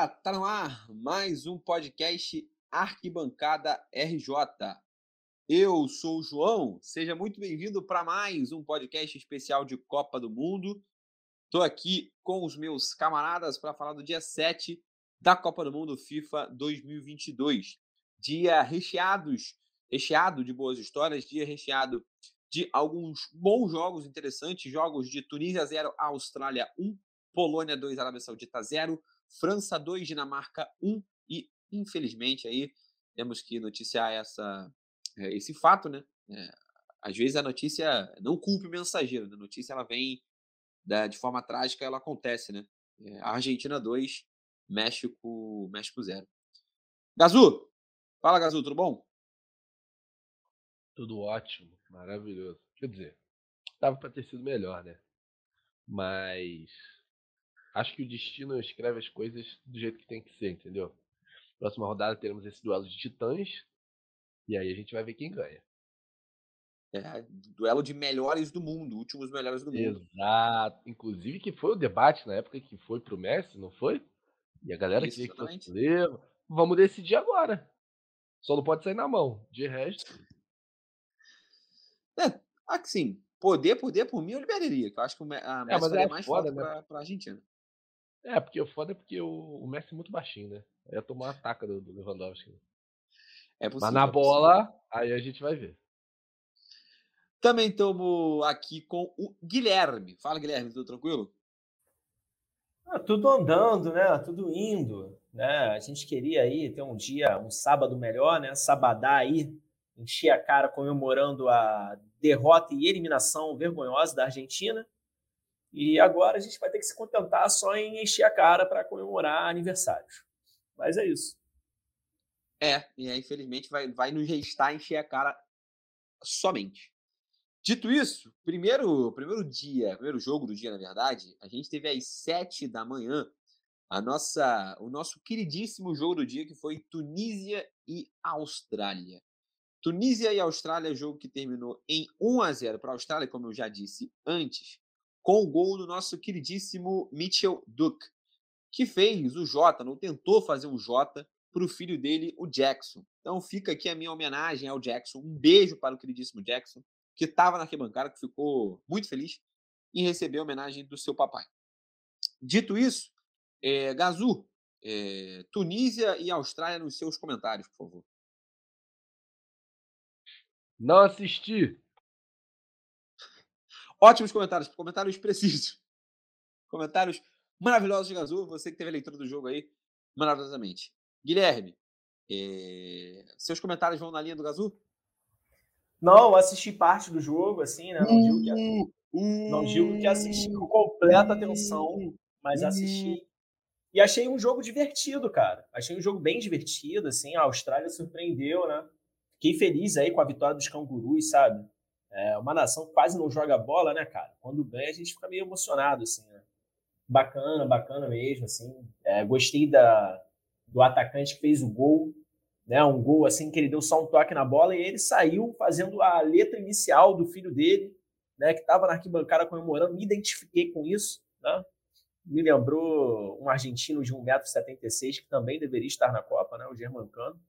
Galera, tá no ar mais um podcast Arquibancada RJ. Eu sou o João, seja muito bem-vindo para mais um podcast especial de Copa do Mundo. Estou aqui com os meus camaradas para falar do dia 7 da Copa do Mundo FIFA 2022. Dia recheados, recheado de boas histórias, dia recheado de alguns bons jogos interessantes, jogos de Tunísia 0, Austrália 1, Polônia 2, Arábia Saudita 0, França 2, Dinamarca 1 e, infelizmente, aí temos que noticiar essa, eh, esse fato, né? É, às vezes a notícia não culpa o mensageiro, né? a notícia ela vem da, de forma trágica, ela acontece, né? É, Argentina 2, México, México 0. Gazu! Fala, Gazu, tudo bom? Tudo ótimo, maravilhoso. Quer dizer, dava para ter sido melhor, né? Mas acho que o destino escreve as coisas do jeito que tem que ser, entendeu? Próxima rodada teremos esse duelo de titãs. E aí a gente vai ver quem ganha. É, duelo de melhores do mundo, últimos melhores do mundo. Exato. Inclusive que foi o debate na época que foi pro Messi, não foi? E a galera queria que fosse. Vamos decidir agora. Só não pode sair na mão. De resto. É, assim, poder, poder por mim eu liberaria. Que eu acho que a Messi é, mas é mais foda, né? pra, pra Argentina. É, porque o foda é porque o, o Messi é muito baixinho, né? Aí ia tomar uma taca do, do Lewandowski. É possível, Mas na é bola, aí a gente vai ver. Também estamos aqui com o Guilherme. Fala, Guilherme, tudo tranquilo? Ah, tudo andando, né? Tudo indo. Né? A gente queria aí ter um dia, um sábado melhor, né? Sabadá aí, encher a cara comemorando a derrota e eliminação vergonhosa da Argentina. E agora a gente vai ter que se contentar só em encher a cara para comemorar aniversários. Mas é isso. É, e aí, infelizmente, vai, vai nos restar encher a cara somente. Dito isso, primeiro, primeiro dia, primeiro jogo do dia, na verdade, a gente teve às sete da manhã a nossa, o nosso queridíssimo jogo do dia, que foi Tunísia e Austrália. Tunísia e Austrália, jogo que terminou em 1 a 0 para a Austrália, como eu já disse antes com o gol do nosso queridíssimo Mitchell Duke, que fez o Jota, não tentou fazer um Jota para o filho dele, o Jackson. Então fica aqui a minha homenagem ao Jackson. Um beijo para o queridíssimo Jackson, que estava na arquibancada, que ficou muito feliz em receber a homenagem do seu papai. Dito isso, é, Gazu, é, Tunísia e Austrália nos seus comentários, por favor. Não assisti. Ótimos comentários, comentários precisos. Comentários maravilhosos de Gazu. Você que teve a leitura do jogo aí, maravilhosamente. Guilherme, é... seus comentários vão na linha do Gazu? Não, assisti parte do jogo, assim, né? Não digo que, uh, não digo que assisti com completa atenção, mas assisti. E achei um jogo divertido, cara. Achei um jogo bem divertido, assim. A Austrália surpreendeu, né? Fiquei feliz aí com a vitória dos cangurus, sabe? É uma nação quase não joga bola, né, cara? Quando ganha, a gente fica meio emocionado, assim, né? Bacana, bacana mesmo, assim. É, gostei da, do atacante que fez o gol, né? Um gol, assim, que ele deu só um toque na bola e ele saiu fazendo a letra inicial do filho dele, né? Que estava na arquibancada comemorando. Me identifiquei com isso, né? Me lembrou um argentino de 1,76m que também deveria estar na Copa, né? O Germancano.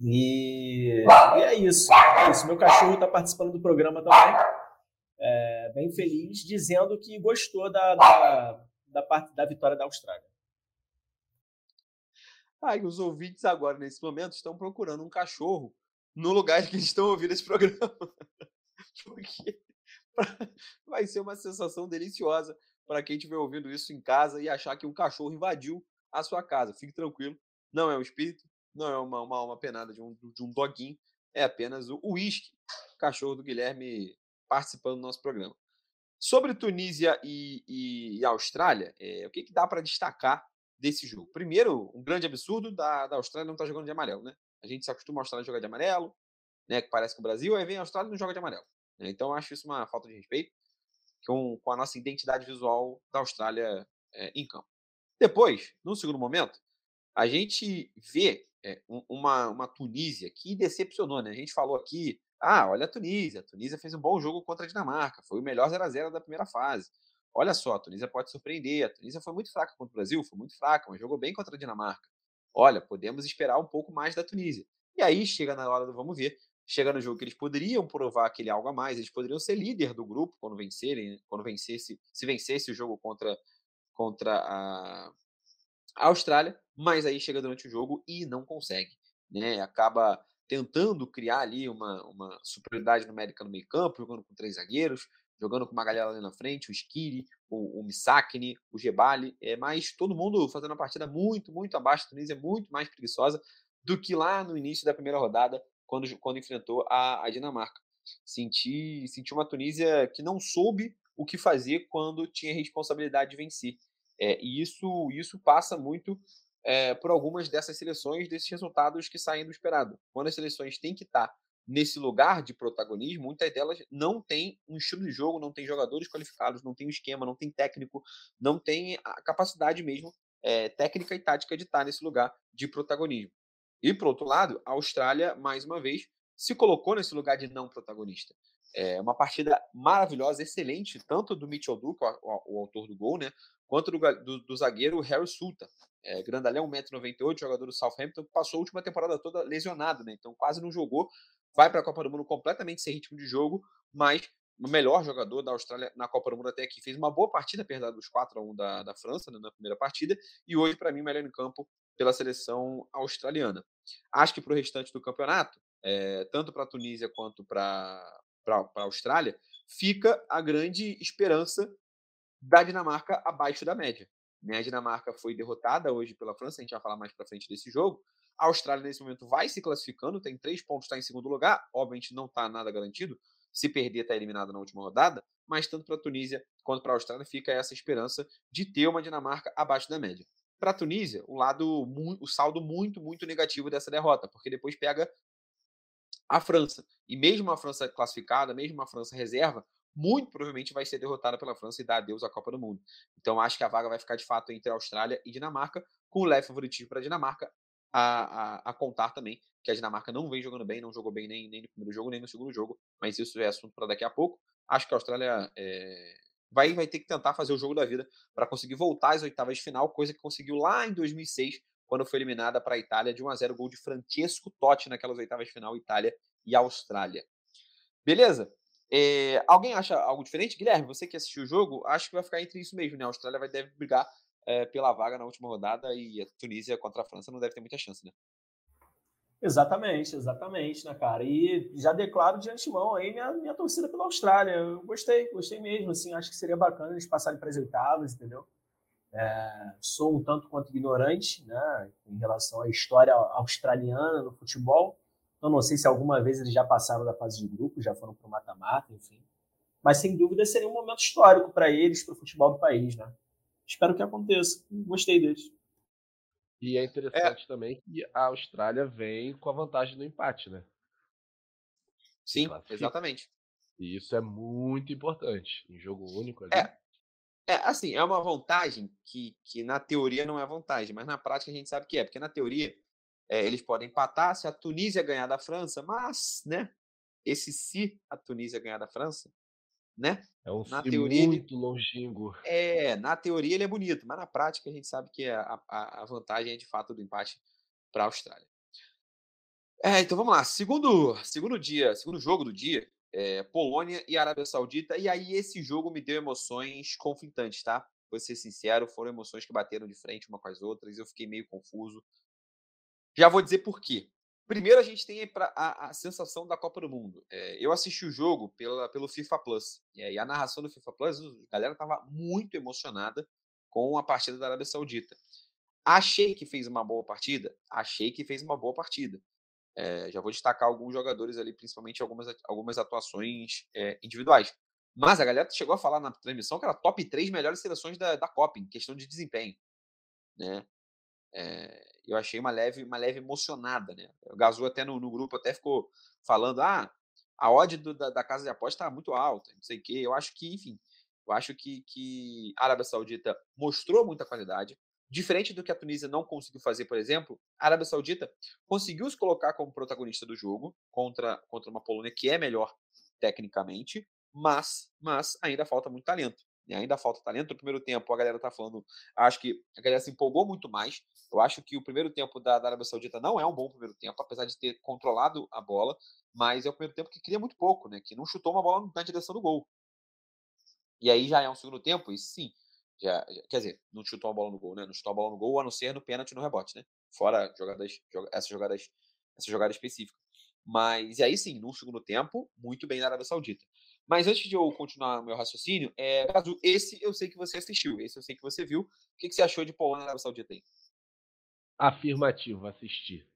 E, e é isso. É. Meu cachorro está participando do programa também. É, bem feliz, dizendo que gostou da, da, da, parte da vitória da Austrália. Ah, e os ouvintes agora, nesse momento, estão procurando um cachorro no lugar que eles estão ouvindo esse programa. Porque vai ser uma sensação deliciosa para quem estiver ouvindo isso em casa e achar que um cachorro invadiu a sua casa. Fique tranquilo, não é um espírito, não é uma, uma, uma penada de um, de um doguinho, é apenas o uísque, cachorro do Guilherme participando do nosso programa. Sobre Tunísia e, e, e Austrália, é, o que, que dá para destacar desse jogo? Primeiro, um grande absurdo da, da Austrália não estar tá jogando de amarelo, né? A gente se acostuma a Austrália jogar de amarelo, né? Que parece que o Brasil, aí vem a Austrália e não joga de amarelo. Né? Então, acho isso uma falta de respeito com, com a nossa identidade visual da Austrália é, em campo. Depois, no segundo momento, a gente vê é, uma, uma Tunísia que decepcionou, né? A gente falou aqui, ah, olha a Tunísia, a Tunísia fez um bom jogo contra a Dinamarca, foi o melhor 0 a 0 da primeira fase. olha só, a Tunísia pode surpreender. A Tunísia foi muito fraca contra o Brasil, foi muito fraca, mas jogou bem contra a Dinamarca. Olha, podemos esperar um pouco mais da Tunísia. E aí chega na hora do vamos ver, chega no jogo que eles poderiam provar aquele algo a mais, eles poderiam ser líder do grupo quando vencerem, quando vencesse, se vencesse o jogo contra contra a, a Austrália, mas aí chega durante o jogo e não consegue, né? Acaba tentando criar ali uma, uma superioridade numérica no meio campo, jogando com três zagueiros, jogando com uma galera ali na frente, o Skiri, o, o Misakni, o Gebali, é, mas todo mundo fazendo uma partida muito, muito abaixo. A Tunísia é muito mais preguiçosa do que lá no início da primeira rodada, quando, quando enfrentou a, a Dinamarca. Senti, senti uma Tunísia que não soube o que fazer quando tinha responsabilidade de vencer. É, e isso, isso passa muito é, por algumas dessas seleções, desses resultados que saem do esperado. Quando as seleções têm que estar nesse lugar de protagonismo, muitas delas não têm um estilo de jogo, não tem jogadores qualificados, não tem um esquema, não tem técnico, não tem a capacidade mesmo é, técnica e tática de estar nesse lugar de protagonismo. E, por outro lado, a Austrália, mais uma vez, se colocou nesse lugar de não protagonista. É uma partida maravilhosa, excelente, tanto do Mitchell Duke, o, o, autor do gol, né, quanto do, do, do zagueiro Harry Sulta. É, grandalhão, 1,98m, jogador do Southampton, passou a última temporada toda lesionado, né, então quase não jogou, vai para a Copa do Mundo completamente sem ritmo de jogo, mas o melhor jogador da Austrália na Copa do Mundo até aqui. Fez uma boa partida, apesar dos 4 a 1 da, da França né, na primeira partida, e hoje, para mim, melhor em campo pela seleção australiana. Acho que para o restante do campeonato, é, tanto para a Tunísia quanto para a Austrália, fica a grande esperança da Dinamarca abaixo da média. Né? A Dinamarca foi derrotada hoje pela França, a gente vai falar mais para frente desse jogo. A Austrália, nesse momento, vai se classificando, tem três pontos, está em segundo lugar. Obviamente, não está nada garantido. Se perder, está eliminada na última rodada. Mas tanto para a Tunísia quanto para a Austrália fica essa esperança de ter uma Dinamarca abaixo da média. Para a Tunísia, o lado, o saldo muito, muito negativo dessa derrota, porque depois pega a França. E mesmo a França classificada, mesmo a França reserva, muito provavelmente vai ser derrotada pela França e dar adeus à Copa do Mundo. Então acho que a vaga vai ficar de fato entre Austrália e Dinamarca, com o leve favoritismo para a Dinamarca, a, a, contar também que a Dinamarca não vem jogando bem, não jogou bem nem, nem no primeiro jogo, nem no segundo jogo, mas isso é assunto para daqui a pouco. Acho que a Austrália é, vai, vai ter que tentar fazer o jogo da vida para conseguir voltar às oitavas de final, coisa que conseguiu lá em 2006, quando foi eliminada para a Itália de 1 a 0 gol de Francesco Totti naquelas oitavas de final, Itália e Austrália. Beleza? É, alguém acha algo diferente? Guilherme, você que assistiu o jogo, acho que vai ficar entre isso mesmo, né? A Austrália vai deve brigar é, pela vaga na última rodada e a Tunísia contra a França não deve ter muita chance, né? Exatamente, exatamente, né, cara? E já declaro de antemão aí minha, minha torcida pela Austrália. Eu gostei, gostei mesmo, assim, acho que seria bacana eles passarem para as oitavas, entendeu? É, sou um tanto quanto ignorante, né, em relação à história australiana no futebol. Então, não sei se alguma vez eles já passaram da fase de grupo, já foram para o mata-mata, enfim. Mas, sem dúvida, seria um momento histórico para eles, para o futebol do país, né? Espero que aconteça. Gostei deles. E é, é. interessante é. também que a Austrália vem com a vantagem do empate, né? Sim, exatamente. E isso é muito importante em jogo único. Ali. É, é, assim, é uma vantagem que, que na teoria não é vantagem, mas na prática a gente sabe que é, porque na teoria é, eles podem empatar se a Tunísia ganhar da França, mas, né? Esse se a Tunísia ganhar da França, né? É um na teoria muito ele, longínquo. É, na teoria ele é bonito, mas na prática a gente sabe que a, a, a vantagem é de fato do empate para a Austrália. É, então vamos lá. Segundo, segundo dia, segundo jogo do dia, é, Polônia e Arábia Saudita. E aí esse jogo me deu emoções conflitantes, tá? Vou ser sincero, foram emoções que bateram de frente uma com as outras. Eu fiquei meio confuso. Já vou dizer por quê. Primeiro, a gente tem a, a, sensação da Copa do Mundo. É, eu assisti o jogo pela, pelo FIFA Plus. e a narração do FIFA Plus, a galera estava muito emocionada com a partida da Arábia Saudita. Achei que fez uma boa partida? Achei que fez uma boa partida. É, já vou destacar alguns jogadores ali, principalmente algumas, algumas atuações é, individuais. Mas a galera chegou a falar na transmissão que era top 3 melhores seleções da, da Copa, em questão de desempenho. Né? É, eu achei uma leve, uma leve emocionada, né? O Gazu até no, no grupo até ficou falando, ah, a odd do, da, da, casa de aposta está muito alta, não sei o quê. Eu acho que, enfim, eu acho que, que a Arábia Saudita mostrou muita qualidade, diferente do que a Tunísia não conseguiu fazer, por exemplo. A Arábia Saudita conseguiu se colocar como protagonista do jogo contra, contra uma Polônia que é melhor tecnicamente, mas, mas ainda falta muito talento. Ainda falta talento. No primeiro tempo, a galera tá falando, acho que a galera se empolgou muito mais. Eu acho que o primeiro tempo da, da Arábia Saudita não é um bom primeiro tempo, apesar de ter controlado a bola, mas é o primeiro tempo que cria muito pouco, né? Que não chutou uma bola na direção do gol. E aí já é um segundo tempo, e sim, já, já, quer dizer, não chutou a bola no gol, né? Não chutou a bola no gol, a não ser no pênalti no rebote, né? Fora jogadas, essas jogadas, essa jogada específica. Mas, e aí sim, no segundo tempo, muito bem na Arábia Saudita. Mas antes de eu continuar meu raciocínio, é, esse eu sei que você assistiu, esse eu sei que você viu. O que, que você achou de Polônia Arábia Saudita aí? Afirmativo, assisti.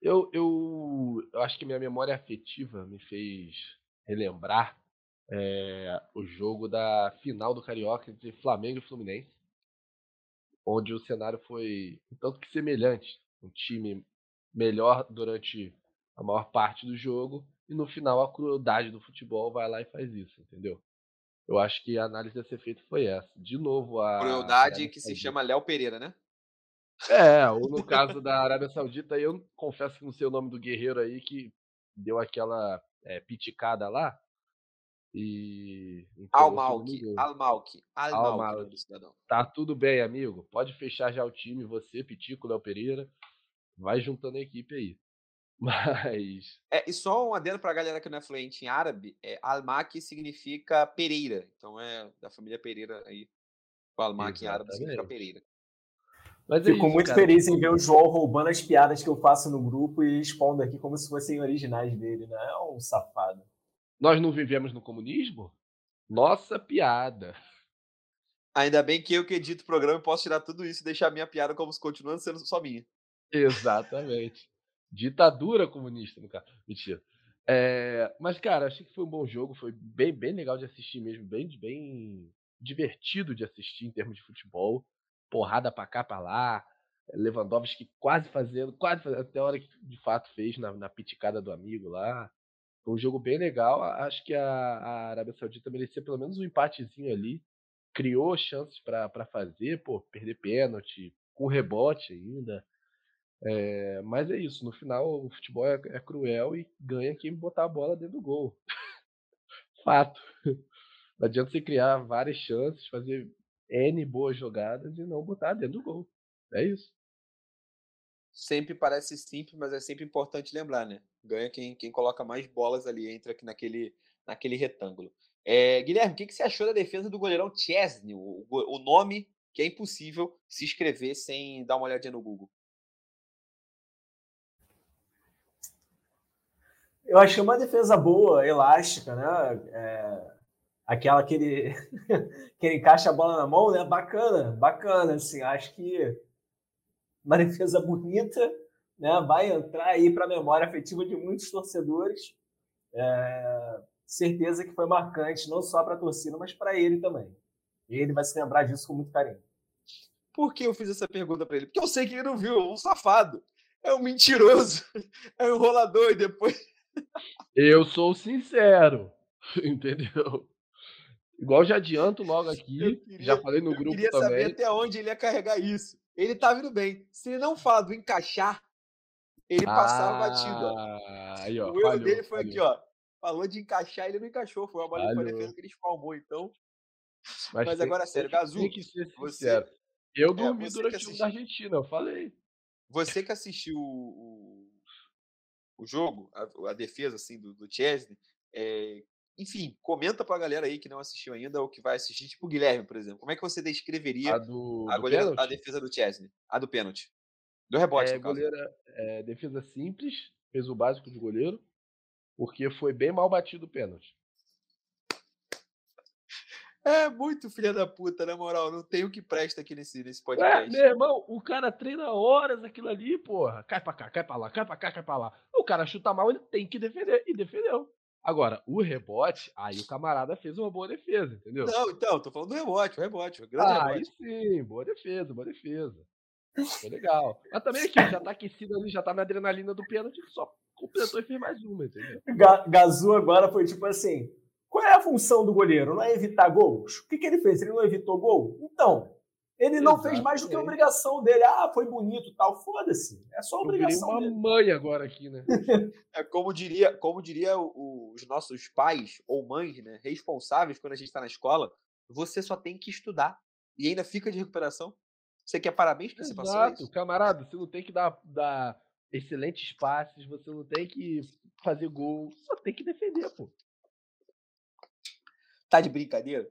Eu, eu, eu acho que minha memória afetiva me fez relembrar é, o jogo da final do Carioca entre Flamengo e Fluminense, onde o cenário foi tanto que semelhante. Um time melhor durante a maior parte do jogo e no final a crueldade do futebol vai lá e faz isso, entendeu? Eu acho que a análise a ser feita foi essa. De novo, a. Crueldade que se chama Léo Pereira, né? É, ou no caso da Arábia Saudita, eu confesso que não sei o nome do guerreiro aí que deu aquela é, piticada lá. E. Al-Malki, Al-Malki, Al-Malki, cidadão. Tá tudo bem, amigo. Pode fechar já o time, você, Pitico, Léo Pereira. Vai juntando a equipe aí. Mas. É, e só um adendo pra galera que não é fluente em árabe: é, Al-Maki significa Pereira. Então é da família Pereira aí. O Al-Maki em árabe significa Pereira. Mas é Fico muito cara. feliz em ver o João roubando as piadas que eu faço no grupo e expondo aqui como se fossem originais dele, né? É um safado. Nós não vivemos no comunismo? Nossa piada. Ainda bem que eu que edito o programa posso tirar tudo isso e deixar minha piada como se continuando sendo só minha. Exatamente. Ditadura comunista, no caso. Mentira. É, mas, cara, achei que foi um bom jogo. Foi bem, bem legal de assistir mesmo. Bem, bem divertido de assistir em termos de futebol. Porrada pra cá, pra lá. Lewandowski quase fazendo, quase fazendo, até a hora que de fato fez na, na piticada do amigo lá. Foi um jogo bem legal. Acho que a, a Arábia Saudita merecia pelo menos um empatezinho ali. Criou chances para fazer, pô, perder pênalti, com rebote ainda. É, mas é isso, no final o futebol é, é, cruel e ganha quem botar a bola dentro do gol. Fato. Não adianta você criar várias chances, fazer N boas jogadas e não botar dentro do gol. É isso. Sempre parece simples, mas é sempre importante lembrar, né? Ganha quem, quem coloca mais bolas ali, entra aqui naquele, naquele retângulo. É, Guilherme, o que, que você achou da defesa do goleirão Chesney? O, o nome que é impossível se escrever sem dar uma olhadinha no Google. Eu achei uma defesa boa, elástica, né? É, aquela que ele, que ele encaixa a bola na mão, né? Bacana, bacana, assim. Acho que uma defesa bonita, né? Vai entrar aí para a memória afetiva de muitos torcedores. É, certeza que foi marcante, não só para a torcida, mas para ele também. E ele vai se lembrar disso com muito carinho. Por que eu fiz essa pergunta para ele? Porque eu sei que ele não viu, é um safado, é um mentiroso, é um enrolador e depois eu sou sincero, entendeu? Igual já adianto logo aqui, queria, já falei no grupo também. Eu queria saber até onde ele ia carregar isso. Ele tá vindo bem. Se ele não fala do encaixar, ele ah, passava batido. Ó. Aí, ó, o erro dele foi falhou. aqui, ó. Falou de encaixar, ele não encaixou. Foi uma bola de defesa que ele espalmou, então. Mas, Mas tem, agora, sério, Gazu. Você, eu é, dormi é, durante o da Argentina, eu falei. Você que assistiu o, o jogo, a, a defesa assim do, do Chesney. É, enfim, comenta pra galera aí que não assistiu ainda ou que vai assistir, tipo o Guilherme, por exemplo. Como é que você descreveria a, do, a, goleira, a defesa do Chesney? A do pênalti. Do rebote, é, goleira, é, defesa simples, fez o básico de goleiro, porque foi bem mal batido o pênalti. É muito filha da puta, na moral. Não tem o que presta aqui nesse, nesse podcast. É, meu irmão, o cara treina horas aquilo ali, porra. Cai pra cá, cai pra lá, cai pra cá, cai pra lá. O cara chuta mal, ele tem que defender. E defendeu. Agora, o rebote, aí o camarada fez uma boa defesa, entendeu? Não, então, tô falando do rebote, o rebote. O grande ah, rebote. aí sim, boa defesa, boa defesa. Foi legal. Mas também aqui, já tá aquecido ali, já tá na adrenalina do pênalti, só completou e fez mais uma, entendeu? Gazu agora foi tipo assim: qual é a função do goleiro? Não é evitar gols? O que, que ele fez? Ele não evitou gol? Então, ele não Exatamente. fez mais do que a obrigação dele. Ah, foi bonito tal. Foda-se. É só a obrigação uma dele. mãe agora aqui, né? é como diria, como diria os nossos pais ou mães, né, responsáveis quando a gente está na escola. você só tem que estudar. E ainda fica de recuperação. Você quer parabéns Exato, você passou isso? camarada, você não tem que dar, dar excelentes passes, você não tem que fazer gol, só tem que defender, pô. Tá de brincadeira?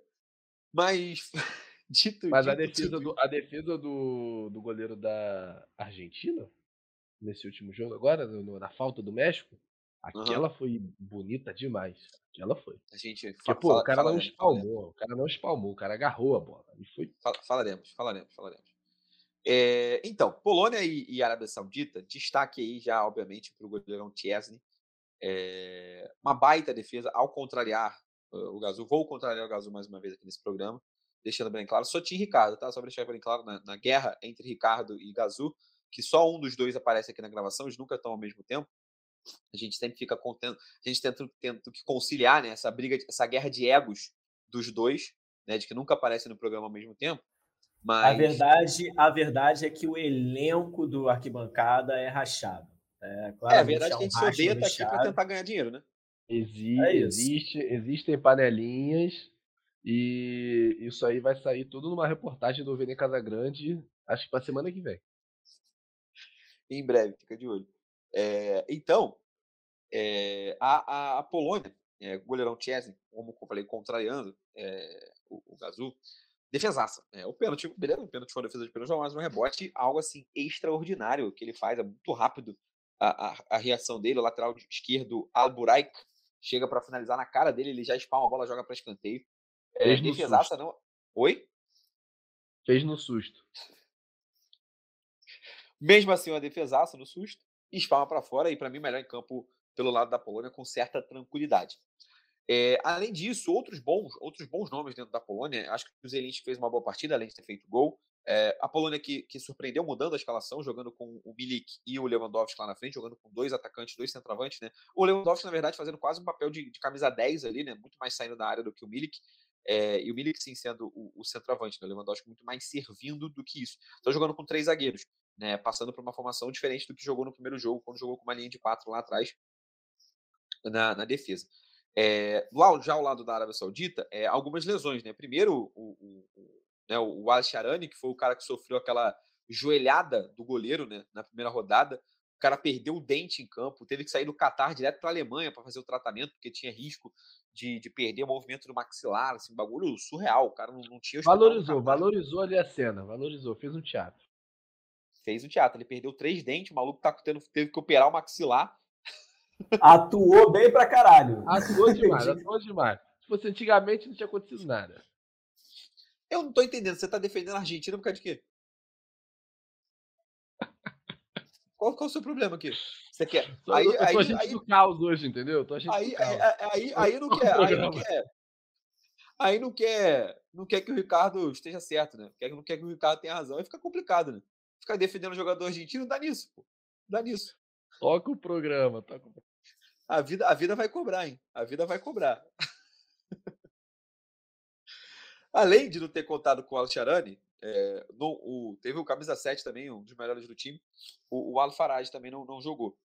Mas, dito Mas a dito defesa, tudo do, a defesa do, do goleiro da Argentina, nesse último jogo agora, no- na falta do México, aquela foi bonita demais. Aquela foi. A gente Porque, fa- pô, fala- o cara não espalmou, o cara não espalmou, o cara agarrou a bola. E foi Fala- Falaremos, falaremos, falaremos. É, então, Polônia e, e Arábia Saudita, destaque aí já, obviamente, para o goleirão Chesney. É, uma baita defesa, ao contrariar o Gazu. Vou contrariar o Gazu mais uma vez aqui nesse programa, deixando bem claro. Só tinha Ricardo, tá? Só para deixar bem claro, na, na guerra entre Ricardo e Gazu, que só um dos dois aparece aqui na gravação, eles nunca estão ao mesmo tempo. A gente sempre fica contendo, a gente tenta, tenta que conciliar né, essa briga, essa guerra de egos dos dois, né, de que nunca aparecem no programa ao mesmo tempo. Mas A verdade, a verdade é que o elenco do arquibancada é rachado. É, É, a verdade é há que a um gente se odeia tá aqui para tentar ganhar dinheiro, né? Exi É existe, existem panelinhas e isso aí vai sair tudo numa reportagem do Vene Casagrande, acho que pra semana que vem. Em breve, fica de olho. É, então, é, a, a, a Polônia, é, o goleirão Chesney, como eu falei, contrariando é, o, o Gazu, defesaça. É, o pênalti, beleza, o pênalti foi uma defesa de pênalti, mas um rebote, algo assim extraordinário que ele faz, é muito rápido a, a, a reação dele, o lateral esquerdo, Alburaik, chega para finalizar na cara dele, ele já espalma a bola, joga para escanteio. É, Fez no defesaça, não. Oi? Fez no susto. Mesmo assim, uma defesaça no susto, espalma para fora e, para mim, melhor em campo pelo lado da Polônia com certa tranquilidade. É, além disso, outros bons, outros bons nomes dentro da Polônia. Acho que o Zelinski fez uma boa partida, além de ter feito gol. É, a Polônia que, que surpreendeu mudando a escalação, jogando com o Milik e o Lewandowski lá na frente, jogando com dois atacantes, dois centroavantes, né? O Lewandowski, na verdade, fazendo quase um papel de, de camisa 10 ali, né? Muito mais saindo da área do que o Milik. É, e o Milik, sim, sendo o, o centroavante, né? O Lewandowski muito mais servindo do que isso. Então, jogando com três zagueiros, né? Passando por uma formação diferente do que jogou no primeiro jogo, quando jogou com uma linha de quatro lá atrás na, na defesa. É, lá, já ao lado da Arábia Saudita, é, algumas lesões, né? Primeiro, o, o, né, o Al Sharani, que foi o cara que sofreu aquela joelhada do goleiro né, na primeira rodada. O cara perdeu o dente em campo, teve que sair do Catar direto para a Alemanha para fazer o tratamento, porque tinha risco de, de perder o movimento do maxilar, assim, um bagulho surreal. O cara não, não tinha Valorizou, valorizou ali a cena, valorizou, fez um teatro. Fez o teatro, ele perdeu três dentes, o maluco tá tendo, teve que operar o maxilar. Atuou bem pra caralho. Atuou demais, atuou demais. Se fosse antigamente, não tinha acontecido nada. Eu não tô entendendo, você tá defendendo a Argentina por causa de quê? Qual, qual é o seu problema aqui? Você quer. Aí, eu tô aí, aí, do caos hoje, entendeu? Eu tô aí, aí, aí, aí não Tô quer, aí não quer. Aí não quer, não quer que o Ricardo esteja certo, né? Quer, não quer que o Ricardo tenha razão, aí fica complicado, né? Ficar defendendo o jogador argentino dá nisso, pô. Dá nisso. Toca o programa, toca o programa. A vida, a vida vai cobrar, hein? A vida vai cobrar. Além de não ter contado com o Al-Charani, é, no- o- teve o camisa 7 também, um dos melhores do time. O, o Al-Faraj também não, não jogou.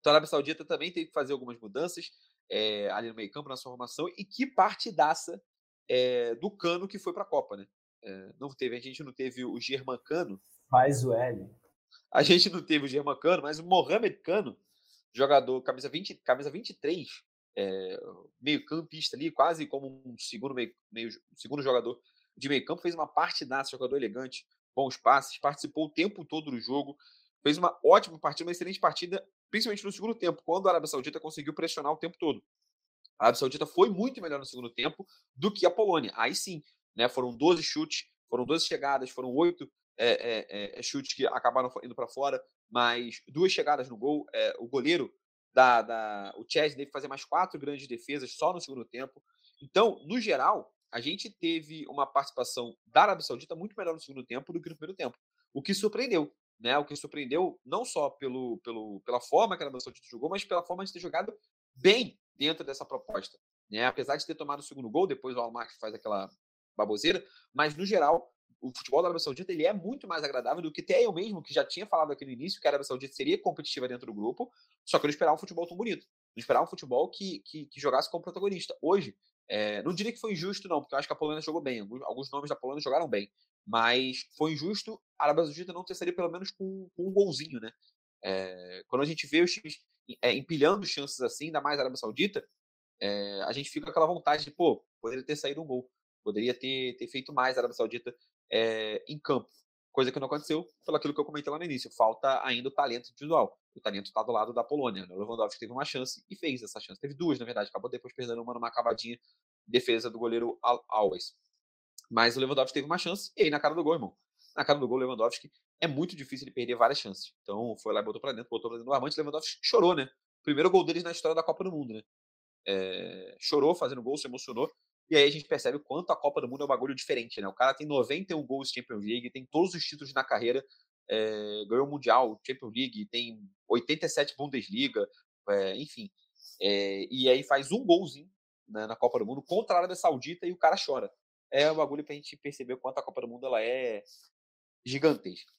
Então a Arábia Saudita também teve que fazer algumas mudanças é, ali no meio campo, na sua formação. E que partidaça é, do Cano que foi para a Copa, né? Não teve, a gente não teve o German Cano, Faz o L. a gente não teve o German Cano, mas o Mohamed Cano, jogador camisa, 20, camisa 23, é, meio campista ali, quase como um segundo, meio, meio, segundo jogador de meio campo, fez uma partidaça, jogador elegante, bons passes, participou o tempo todo do jogo, fez uma ótima partida, uma excelente partida, principalmente no segundo tempo, quando a Arábia Saudita conseguiu pressionar o tempo todo. A Arábia Saudita foi muito melhor no segundo tempo do que a Polônia. Aí sim, né, foram 12 chutes, foram 12 chegadas, foram 8 é, é, é, chutes que acabaram indo para fora, mas duas chegadas no gol. É, o goleiro da, da o Chelsea que fazer mais quatro grandes defesas só no segundo tempo. Então, no geral, a gente teve uma participação da Arábia Saudita muito melhor no segundo tempo do que no primeiro tempo, o que surpreendeu. Né, o que surpreendeu não só pelo, pelo, pela forma que a Arábia Saudita jogou, mas pela forma de ter jogado bem dentro dessa proposta. Né? Apesar de ter tomado o segundo gol, depois o Almar faz aquela baboseira, mas no geral, o futebol da Arábia Saudita ele é muito mais agradável do que até eu mesmo, que já tinha falado aqui no início que a Arábia Saudita seria competitiva dentro do grupo, só que eu não esperava um futebol tão bonito. Não esperava um futebol que, que, que jogasse como protagonista. Hoje, É, não diria que foi injusto, não, porque eu acho que a Polônia jogou bem. Alguns, alguns nomes da Polônia jogaram bem. Mas foi injusto a Arábia Saudita não ter saído pelo menos com, com um golzinho, né? É, quando a gente vê os times é, empilhando chances assim, ainda mais a Arábia Saudita, a gente fica com aquela vontade de, pô, poderia ter saído um gol. Poderia ter, ter feito mais a Arábia Saudita em campo. Coisa que não aconteceu pelo aquilo que eu comentei lá no início. Falta ainda o talento individual. O talento está do lado da Polônia. Né? O Lewandowski teve uma chance e fez essa chance. Teve duas, na verdade. Acabou depois perdendo uma numa cavadinha defesa do goleiro Always. Mas o Lewandowski teve uma chance e aí na cara do gol, irmão. Na cara do gol, o Lewandowski é muito difícil ele perder várias chances. Então foi lá e botou pra dentro, botou pra dentro do armante. O Lewandowski chorou, né? Primeiro gol deles na história da Copa do Mundo, né? É, chorou fazendo gol, se emocionou. E aí a gente percebe o quanto a Copa do Mundo é um bagulho diferente, né? O cara tem 91 gols de Champions League, tem todos os títulos na carreira, é, ganhou o Mundial, Champions League, tem 87 Bundesliga, é, enfim. É, e aí faz um golzinho né, na Copa do Mundo contra a Arábia Saudita e o cara chora. É um bagulho pra gente perceber o quanto a Copa do Mundo ela é gigantesca.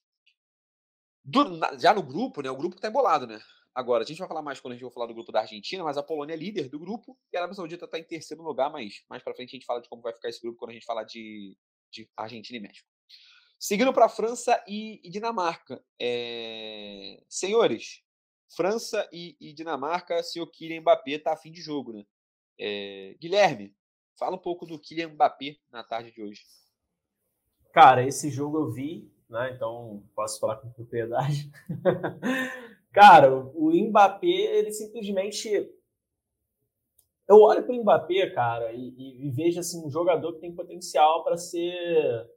Do, já no grupo, né? O grupo tá embolado, né? Agora, a gente vai falar mais quando a gente for falar do grupo da Argentina, mas a Polônia é líder do grupo e a Arábia Saudita está em terceiro lugar, mas mais para frente a gente fala de como vai ficar esse grupo quando a gente falar de, de Argentina e México. Seguindo para França e, e Dinamarca. É... Senhores, França e, e, Dinamarca, se o Kylian Mbappé tá afim de jogo, né? É, Guilherme, fala um pouco do Kylian Mbappé na tarde de hoje. Cara, esse jogo eu vi, né? Então posso falar com propriedade. Cara, o Mbappé, ele simplesmente. Eu olho para o Mbappé, cara, e, e, vejo assim, um jogador que tem potencial para ser.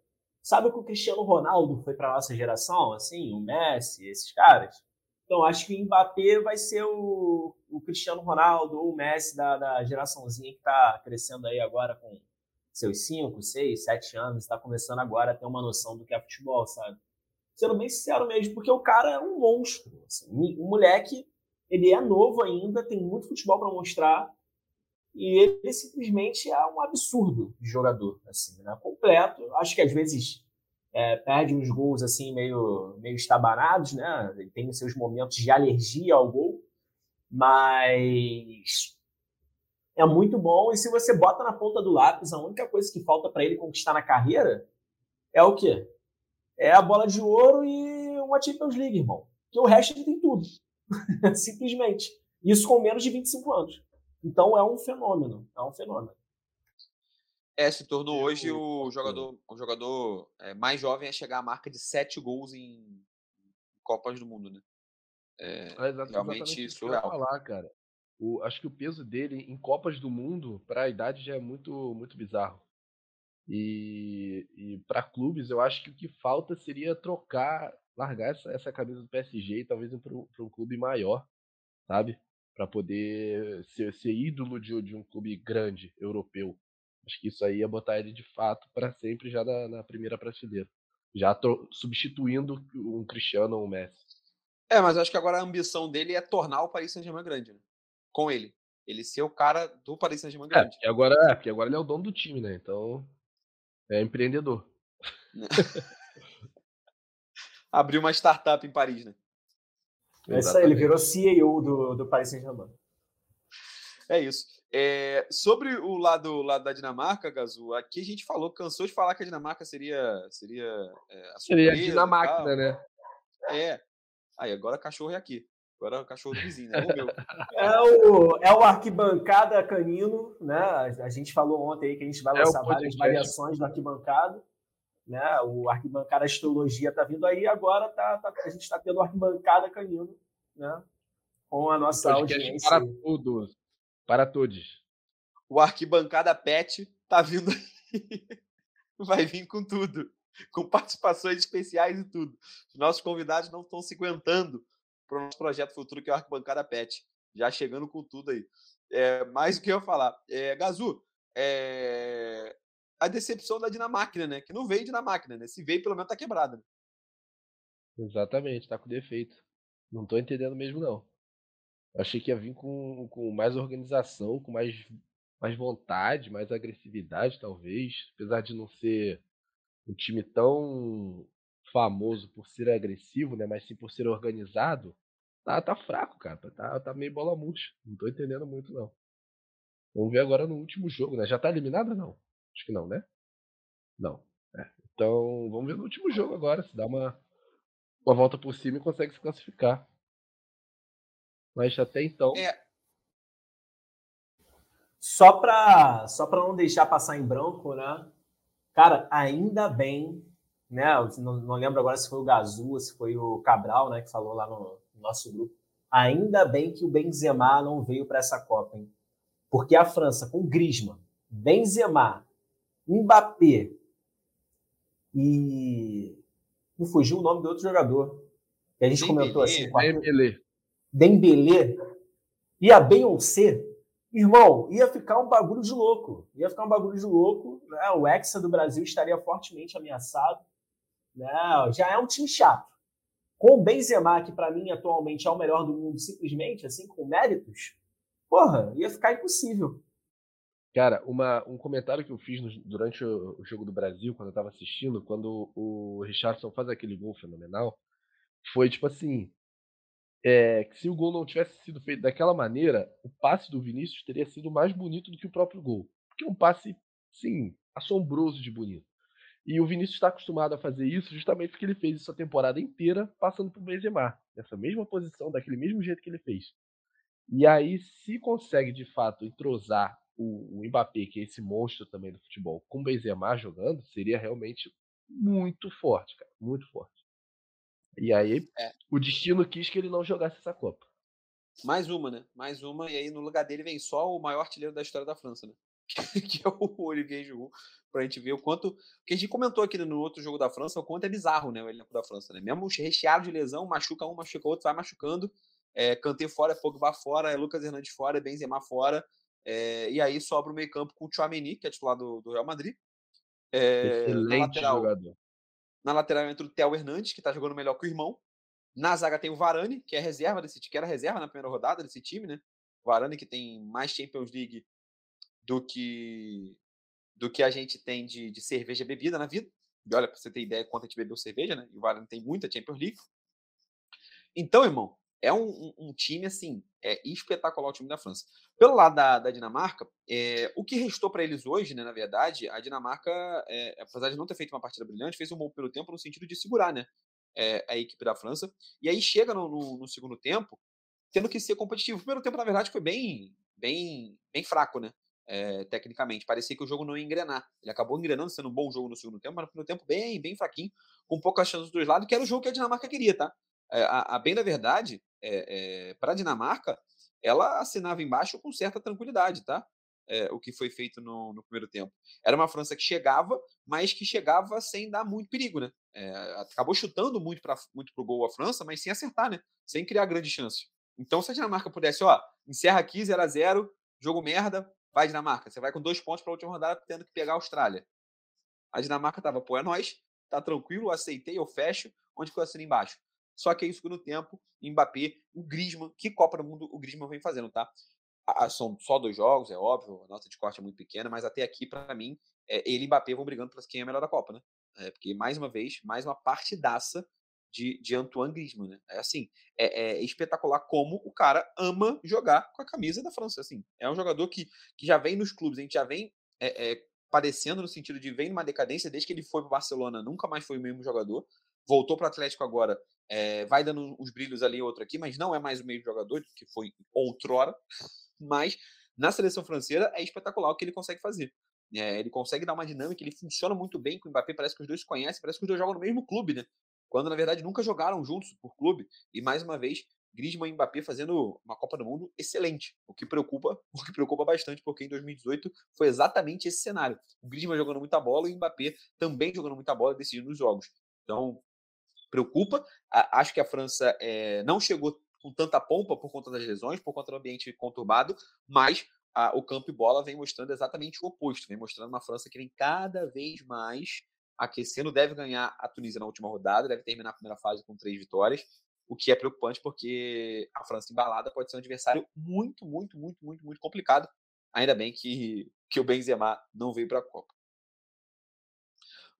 Sabe o que o Cristiano Ronaldo foi para nossa geração? Assim, o Messi, esses caras? Então, acho que o Mbappé vai ser o, o Cristiano Ronaldo ou o Messi da, da geraçãozinha que está crescendo aí agora com seus 5, 6, 7 anos, está começando agora a ter uma noção do que é futebol, sabe? Sendo bem sincero mesmo, porque o cara é um monstro. Assim, o moleque, ele é novo ainda, tem muito futebol para mostrar, e ele simplesmente é um absurdo de jogador, assim, né? completo. Acho que às vezes é, perde uns gols assim meio, meio estabanados, né? Ele tem os seus momentos de alergia ao gol, mas é muito bom. E se você bota na ponta do lápis, a única coisa que falta para ele conquistar na carreira é o quê? É a bola de ouro e uma Champions League, irmão. Que o resto ele tem tudo. Simplesmente. Isso com menos de 25 anos. Então é um fenômeno. É um fenômeno. É, se tornou hoje o jogador, o jogador é, mais jovem a chegar à marca de sete gols em Copas do Mundo, né? É, é exatamente, realmente isso que eu falar, cara. O, acho que o peso dele em Copas do Mundo para a idade já é muito muito bizarro. E, e para clubes, eu acho que o que falta seria trocar, largar essa, essa camisa do PSG e talvez ir para um clube maior, sabe? Para poder ser, ser ídolo de, de um clube grande, europeu. Acho que isso aí ia botar ele de fato para sempre já na, na, primeira prateleira. Já tô substituindo um Cristiano ou um Messi. É, mas acho que agora a ambição dele é tornar o Paris Saint-Germain grande, né? Com ele. Ele ser o cara do Paris Saint-Germain é, grande. É, porque agora, é, porque agora ele é o dono do time, né? Então. É empreendedor. Abriu uma startup em Paris, né? É isso aí, ele virou CEO do, do Paris Saint-Germain. É isso. É, sobre o lado, lado da Dinamarca, Gazu, aqui a gente falou, cansou de falar que a Dinamarca seria. Seria, é, a seria Dinamarca, né? É. Aí, agora cachorro é aqui. Agora é o cachorro do vizinho, né? O meu. É o, é o arquibancada canino, né? A gente falou ontem aí que a gente vai é lançar várias variações do arquibancada. Né? O arquibancada astrologia tá vindo aí, agora tá, tá a gente está tendo arquibancada canino, né? Com a nossa audiência. Para todos. Para todos. O Arquibancada Pet tá vindo aí. Vai vir com tudo. Com participações especiais e tudo. Os nossos convidados não estão se aguentando para o nosso projeto futuro, que é o Arquibancada Pet. Já chegando com tudo aí. É, mais o que eu ia falar. É, Gazu, é, a decepção da Dinamáquina, né? Que não veio Dinamáquina, né? Se veio, pelo menos tá quebrada. Né? Exatamente, tá com defeito. Não tô entendendo mesmo, não. Achei que ia vir com, com mais organização, com mais, mais vontade, mais agressividade, talvez. Apesar de não ser um time tão famoso por ser agressivo, né? Mas sim por ser organizado. Tá, tá fraco, cara. Tá, tá meio bola murcha. Não tô entendendo muito, não. Vamos ver agora no último jogo, né? Já tá eliminada não? Acho que não, né? Não. É. Então, vamos ver no último jogo agora, se dá uma, uma volta por cima e consegue se classificar. Mas até então. É. Só para só pra não deixar passar em branco, né? Cara, ainda bem, né? Não, não lembro agora se foi o Gazu, se foi o Cabral, né, que falou lá no, no nosso grupo. Ainda bem que o Benzema não veio para essa Copa, hein? Porque a França, com Griezmann, Benzema, Mbappé e. Não fugiu o nome do outro jogador. Que a gente Dembélé, comentou assim. Dembélé. Dembélé. E a Beyoncé. Irmão, ia ficar um bagulho de louco. Ia ficar um bagulho de louco. Né? O Hexa do Brasil estaria fortemente ameaçado. Né? Já é um time chato. Com o Benzema, que para mim atualmente é o melhor do mundo, simplesmente, assim, com méritos, porra, ia ficar impossível. Cara, uma, um comentário que eu fiz no, durante o, o, jogo do Brasil, quando eu tava assistindo, quando o, o Richardson faz aquele gol fenomenal, foi tipo assim: é, que se o gol não tivesse sido feito daquela maneira, o passe do Vinícius teria sido mais bonito do que o próprio gol. Porque é um passe, sim, assombroso de bonito. E o Vinícius está acostumado a fazer isso justamente porque ele fez isso a temporada inteira passando por Benzema, nessa mesma posição, daquele mesmo jeito que ele fez. E aí, se consegue de fato entrosar o, o Mbappé, que é esse monstro também do futebol, com o Benzema jogando, seria realmente muito forte, cara, muito forte. E aí, é. o destino quis que ele não jogasse essa Copa. Mais uma, né? Mais uma, e aí no lugar dele vem só o maior artilheiro da história da França, né? que é o Olivier Giroud, pra gente ver o quanto. que a gente comentou aqui no outro jogo da França, o quanto é bizarro, né? O elenco da França, né? Mesmo recheado de lesão, machuca um, machuca outro, vai machucando. É, Kanté fora, Pogba fora, é Lucas Hernandes fora, é Benzema fora. É, e aí sobra o meio-campo com o Chouameni, que é titular do, do Real Madrid. É, Excelente na lateral, jogador. Na lateral entra o Theo Hernandes, que tá jogando melhor que o irmão. Na zaga tem o Varane, que é reserva desse que era reserva na primeira rodada desse time, né? O Varane que tem mais Champions League do que do que a gente tem de, de cerveja bebida na vida. E olha, para você ter ideia quanto a gente bebeu cerveja, né? E o Varane tem muita Champions League. Então, irmão, é um, um, um, time, assim, é espetacular o time da França. Pelo lado da, da Dinamarca, é, o que restou para eles hoje, né, na verdade, a Dinamarca, é, apesar de não ter feito uma partida brilhante, fez um bom pelo tempo no sentido de segurar, né, é, a equipe da França. E aí chega no, no, no, segundo tempo, tendo que ser competitivo. O primeiro tempo, na verdade, foi bem, bem, bem fraco, né, é, tecnicamente. Parecia que o jogo não ia engrenar. Ele acabou engrenando, sendo um bom jogo no segundo tempo, mas no primeiro tempo bem, bem fraquinho, com poucas chances dos lados, que era o jogo que a Dinamarca queria, tá? É, a, a, bem da verdade, é, é, para a Dinamarca, ela assinava embaixo com certa tranquilidade, tá? O que foi feito no, no, primeiro tempo. Era uma França que chegava, mas que chegava sem dar muito perigo, né? Acabou chutando muito para muito pro gol a França, mas sem acertar, né? Sem criar grande chance. Então, se a Dinamarca pudesse, ó, encerra aqui 0 a 0 jogo merda, vai Dinamarca. Você vai com dois pontos para a última rodada tendo que pegar a Austrália. A Dinamarca tava, pô, é nós, tá tranquilo, aceitei, eu fecho, onde que eu assino embaixo? Só que que no tempo, Mbappé, o Griezmann, que Copa do Mundo o Griezmann vem fazendo, tá? são só dois jogos, é óbvio, a nota de corte é muito pequena, mas até aqui, para mim, é, ele e Mbappé vão brigando para quem é melhor da Copa, né? É, porque, mais uma vez, mais uma partidaça de, de Antoine Griezmann, né? É assim, é, é, espetacular como o cara ama jogar com a camisa da França, assim. É um jogador que, que já vem nos clubes, a gente já vem é, é, padecendo no sentido de vem numa decadência desde que ele foi para Barcelona, nunca mais foi o mesmo jogador. Voltou para o Atlético agora, é, vai dando uns brilhos ali outro aqui, mas não é mais o mesmo jogador que foi outrora. Mas na seleção francesa é espetacular o que ele consegue fazer. É, ele consegue dar uma dinâmica, ele funciona muito bem com o Mbappé, parece que os dois se conhecem, parece que os dois jogam no mesmo clube, né? Quando na verdade nunca jogaram juntos por clube. E mais uma vez, Griezmann e Mbappé fazendo uma Copa do Mundo excelente, o que preocupa, o que preocupa bastante, porque em 2018 foi exatamente esse cenário. O Griezmann jogando muita bola e o Mbappé também jogando muita bola decidindo os jogos. Então, preocupa. acho que a França é, não chegou com tanta pompa por conta das lesões, por conta do ambiente conturbado, mas a, o campo e bola vem mostrando exatamente o oposto, vem mostrando uma França que vem cada vez mais aquecendo, deve ganhar a Tunísia na última rodada, deve terminar a primeira fase com três vitórias, o que é preocupante porque a França embalada pode ser um adversário muito, muito, muito, muito, muito complicado. Ainda bem que, que o Benzema não veio para a Copa.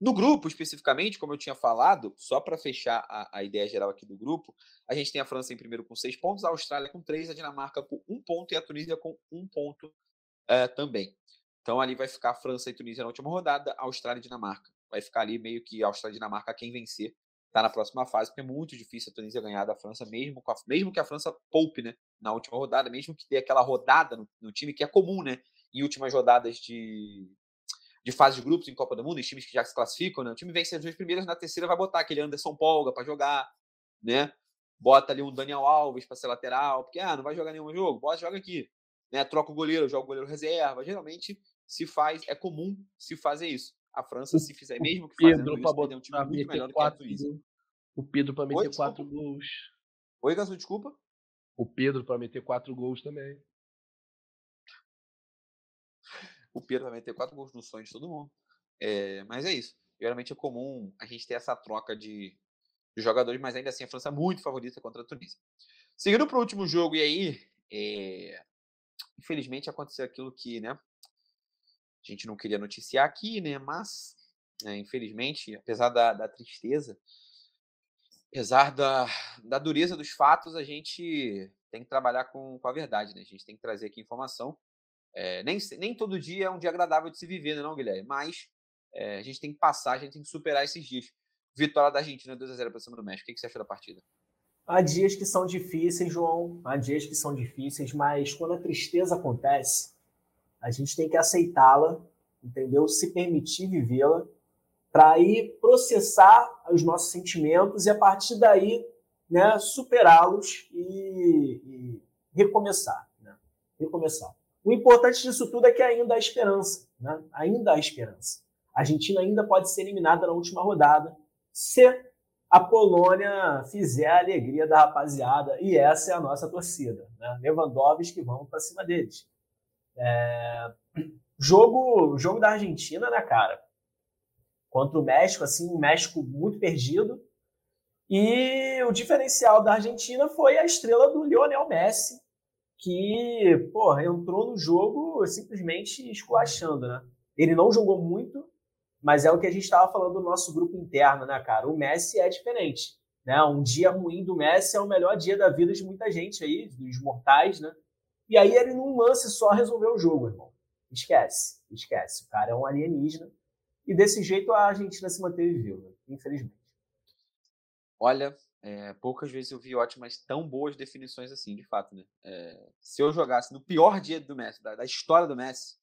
No grupo, especificamente, como eu tinha falado, só para fechar a, a, ideia geral aqui do grupo, a gente tem a França em primeiro com seis pontos, a Austrália com três, a Dinamarca com um ponto e a Tunísia com um ponto uh, também. Então ali vai ficar França e Tunísia na última rodada, Austrália e Dinamarca. Vai ficar ali meio que Austrália e Dinamarca quem vencer está na próxima fase, porque é muito difícil a Tunísia ganhar da França, mesmo, a, mesmo que a França poupe né, na última rodada, mesmo que tenha aquela rodada no, no, time que é comum né, em últimas rodadas de, de fase de grupos em Copa do Mundo, em times que já se classificam, né, o time vence as duas primeiras, na terceira vai botar aquele Anderson Polga para jogar, né? Bota ali um Daniel Alves para ser lateral, porque ah, não vai jogar nenhum jogo, bota joga aqui, né? Troca o goleiro, joga o goleiro reserva. Geralmente se faz, é comum se fazer isso. A França, se fizer, mesmo que Pedro isso, um time muito melhor do que a. O Pedro para meter Oi, quatro gols. Oi, Gasu, desculpa. O Pedro para meter quatro gols também. O Pedro vai meter quatro gols no sonho de todo mundo. É, mas é isso. Geralmente é comum a gente ter essa troca de, de jogadores, mas ainda assim a França é muito favorita contra a Tunísia. Seguindo para o último jogo, e aí, é, infelizmente aconteceu aquilo que, né, a gente não queria noticiar aqui, né? Mas, né, infelizmente, apesar da, da tristeza, apesar da, da dureza dos fatos, a gente tem que trabalhar com, com a verdade, né? A gente tem que trazer aqui informação. É, nem, nem todo dia é um dia agradável de se viver, né, não, Guilherme? Mas é, a gente tem que passar, a gente tem que superar esses dias. Vitória da Argentina 2x0 para cima do México. O que, que você achou da partida? Há dias que são difíceis, João. Há dias que são difíceis, mas quando a tristeza acontece, a gente tem que aceitá-la, entendeu? Se permitir vivê-la, para aí processar os nossos sentimentos e a partir daí, né, superá-los e, e, recomeçar, né? Recomeçar. O importante disso tudo é que ainda há esperança, né? Ainda há esperança. A Argentina ainda pode ser eliminada na última rodada se a Polônia fizer a alegria da rapaziada e essa é a nossa torcida, né? Lewandowski vamos para cima deles. É... Jogo, jogo da Argentina, né, cara? Contra o México, assim, um México muito perdido. E o diferencial da Argentina foi a estrela do Lionel Messi, que, porra, entrou no jogo simplesmente esculachando, né? Ele não jogou muito, mas é o que a gente estava falando do nosso grupo interno, né, cara? O Messi é diferente, né? Um dia ruim do Messi é o melhor dia da vida de muita gente aí, dos mortais, né? E aí ele, num lance só, resolveu o jogo, irmão. Esquece, esquece. O cara é um alienígena. E desse jeito a Argentina se manteve viva, infelizmente. Olha, é, poucas vezes eu vi ótimas, tão boas definições assim, de fato, né? É, se eu jogasse no pior dia do Messi, da, da, história do Messi,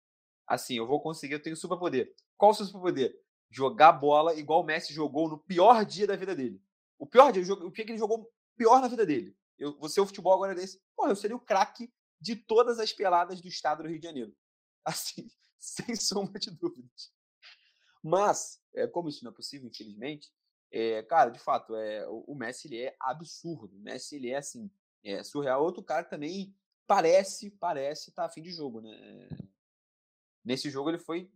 assim, eu vou conseguir, eu tenho superpoder. Qual o seu superpoder? Jogar bola igual o Messi jogou no pior dia da vida dele. O pior dia, o dia que ele jogou pior na vida dele. Eu, você o futebol agora desse. Porra, eu seria o craque de todas as peladas do estado do Rio de Janeiro. Assim, sem sombra de dúvidas. Mas, é, como isso não é possível, infelizmente, é, cara, de fato, é, o, o Messi ele é absurdo. O Messi ele é assim, é surreal. Outro cara também parece, parece estar tá afim de jogo, né? Nesse jogo ele foi,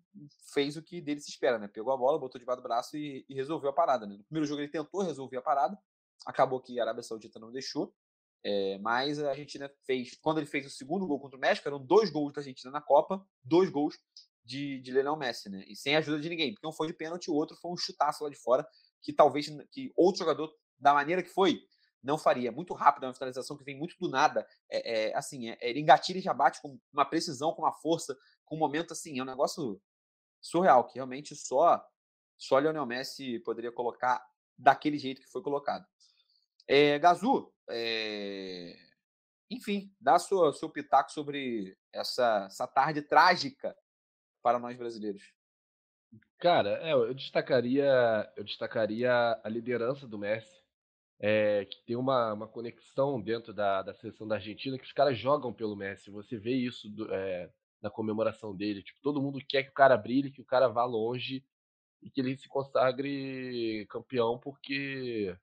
fez o que dele se espera, né? Pegou a bola, botou debaixo do braço e, e resolveu a parada, né? No primeiro jogo ele tentou resolver a parada, acabou que a Arábia Saudita não deixou. É, mas a Argentina fez, quando ele fez o segundo gol contra o México, eram dois gols da Argentina na Copa, dois gols de, de Lionel Messi, né? E sem ajuda de ninguém, porque um foi de pênalti, o outro foi um chutaço lá de fora, que talvez que outro jogador, da maneira que foi, não faria. Muito rápido, é uma finalização que vem muito do nada. É, é assim, é, ele engatilha e já bate com uma precisão, com uma força, com um momento assim, é um negócio surreal, que realmente só, só Lionel Messi poderia colocar daquele jeito que foi colocado. É, Gazu, é... enfim, dá sua, seu pitaco sobre essa, essa tarde trágica para nós brasileiros. Cara, é, eu destacaria, eu destacaria a liderança do Messi, é, que tem uma, uma conexão dentro da, da seleção da Argentina, que os caras jogam pelo Messi. Você vê isso do, é, na comemoração dele. Tipo, todo mundo quer que o cara brilhe, que o cara vá longe e que ele se consagre campeão, porque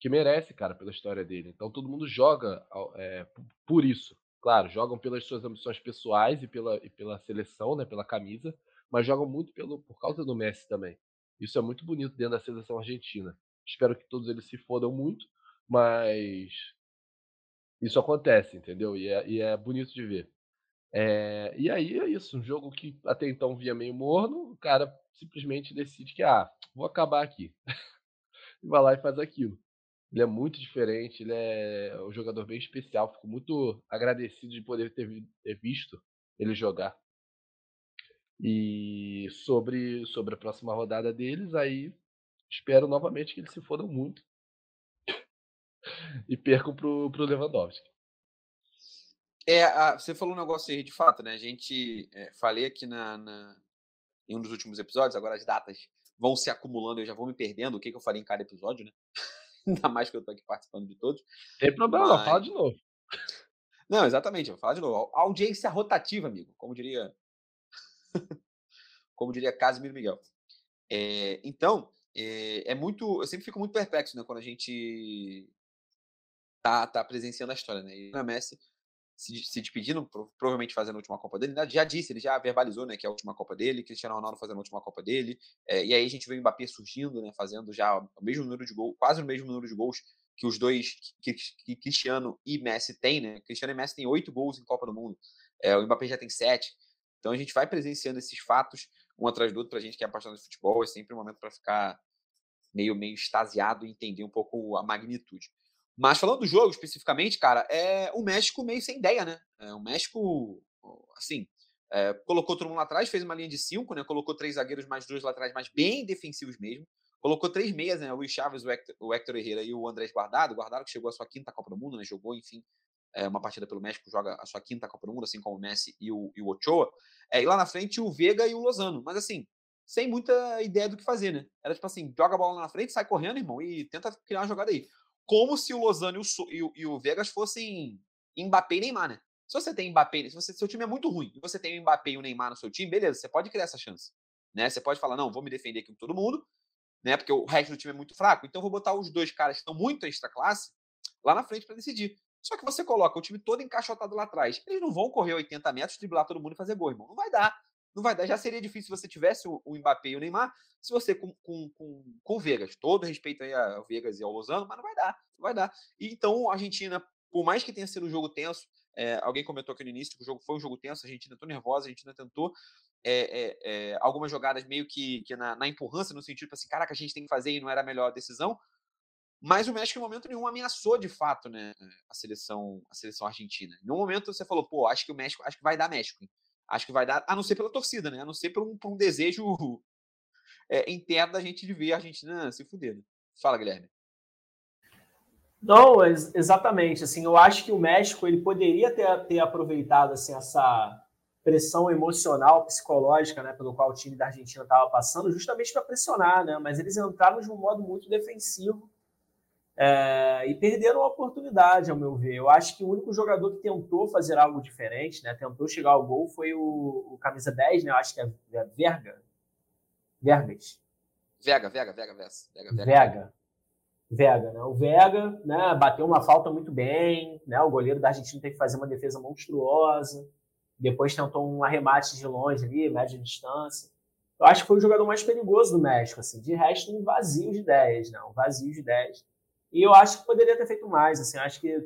que merece, cara, pela história dele. Então todo mundo joga é, por isso. Claro, jogam pelas suas ambições pessoais e pela, e pela seleção, né, pela camisa, mas jogam muito pelo, por causa do Messi também. Isso é muito bonito dentro da seleção argentina. Espero que todos eles se fodam muito, mas isso acontece, entendeu? E é, e é bonito de ver. É, e aí é isso, um jogo que até então via meio morno, o cara simplesmente decide que, ah, vou acabar aqui. e vai lá e faz aquilo. Ele é muito diferente, ele é um jogador bem especial. Fico muito agradecido de poder ter, ter visto ele jogar. E sobre, sobre a próxima rodada deles, aí espero novamente que eles se fodam muito e percam pro, pro Lewandowski. É, a, você falou um negócio aí de fato, né? A gente é, falei aqui na, na, em um dos últimos episódios, agora as datas vão se acumulando, eu já vou me perdendo o que, que eu falei em cada episódio, né? Ainda mais que eu tô aqui participando de todos. Tem problema, Mas... fala de novo. Não, exatamente, vou falar de novo. Audiência rotativa, amigo, como diria. como diria Casimiro Miguel. É, então, é, é, muito. Eu sempre fico muito perplexo, né, quando a gente tá, tá presenciando a história, né? E o Messi se, se despedindo, provavelmente fazendo a última Copa dele. Né, já disse, ele já verbalizou, né, que é a última Copa dele, Cristiano Ronaldo fazendo a última Copa dele. É, e aí a gente vê o Mbappé surgindo, né, fazendo já o mesmo número de gols, quase o mesmo número de gols que os dois, que, que, Cristiano e Messi têm, né? Cristiano e Messi têm oito gols em Copa do Mundo. É, o Mbappé já tem sete. Então a gente vai presenciando esses fatos um atrás do outro pra gente que é apaixonado de futebol. É sempre um momento para ficar meio, meio extasiado e entender um pouco a magnitude. Mas falando do jogo especificamente, cara, é o México meio sem ideia, né? É, o México, assim, é, colocou todo mundo lá atrás, fez uma linha de cinco, né? Colocou três zagueiros mais dois lá atrás, mas bem defensivos mesmo. Colocou três meias, né? O Luiz Chaves, o Hector, o Hector Herrera e o Andrés Guardado. Guardado que chegou à sua quinta Copa do Mundo, né? Jogou, enfim, é, uma partida pelo México, joga a sua quinta Copa do Mundo, assim como o Messi e o, e o Ochoa. É, e lá na frente o Vega e o Lozano. Mas assim, sem muita ideia do que fazer, né? Era tipo assim, joga a bola lá na frente, sai correndo, irmão, e tenta criar uma jogada aí como se o Lozano e o, e o, Vegas fossem Mbappé e Neymar, né? Se você tem Mbappé, se você, seu time é muito ruim e você tem o Mbappé e o Neymar no seu time, beleza, você pode criar essa chance. Né? Você pode falar, não, vou me defender aqui com todo mundo, né? Porque o resto do time é muito fraco, então vou botar os dois caras que estão muito extra classe lá na frente para decidir. Só que você coloca o time todo encaixotado lá atrás. Eles não vão correr 80 metros, driblar todo mundo e fazer gol, irmão. Não vai dar. Não vai dar. Já seria difícil se você tivesse o, o Mbappé e o Neymar, se você com, com, com, com o Vegas. Todo respeito aí ao Vegas e ao Lozano, mas não vai dar. Não vai dar. E, então, a Argentina, por mais que tenha sido um jogo tenso, é, alguém comentou aqui no início que o jogo foi um jogo tenso, a Argentina tentou nervosa, a Argentina tentou é, é, algumas jogadas meio que, que na, na empurrância, no sentido assim, caraca, a gente tem que fazer e não era a melhor decisão. Mas o México, em momento nenhum, ameaçou de fato né, a, seleção, a seleção argentina. No momento você falou, pô, acho que o México, acho que vai dar México. Hein? Acho que vai dar, a não ser pela torcida, né? A não ser por um, por um desejo é, interno da gente de ver a Argentina se fuder. Né? Fala, Guilherme. Não, exatamente. Assim, eu acho que o México ele poderia ter, ter aproveitado assim, essa pressão emocional, psicológica, né, pelo qual o time da Argentina estava passando, justamente para pressionar, né? Mas eles entraram de um modo muito defensivo é, e perderam a oportunidade, ao meu ver. Eu acho que o único jogador que tentou fazer algo diferente, né, tentou chegar ao gol, foi o, o camisa 10, né, eu acho que é, é Verga. Vergas. Vega, Vega, Vega, Vega. Vega. Vega. Vega, né? O Vega, né, bateu uma falta muito bem, né? O goleiro da Argentina teve que fazer uma defesa monstruosa. Depois tentou um arremate de longe ali, média distância. Eu acho que foi o jogador mais perigoso do México, assim. De resto, um vazio de 10, né? Um vazio de 10. E eu acho que poderia ter feito mais, assim, acho que,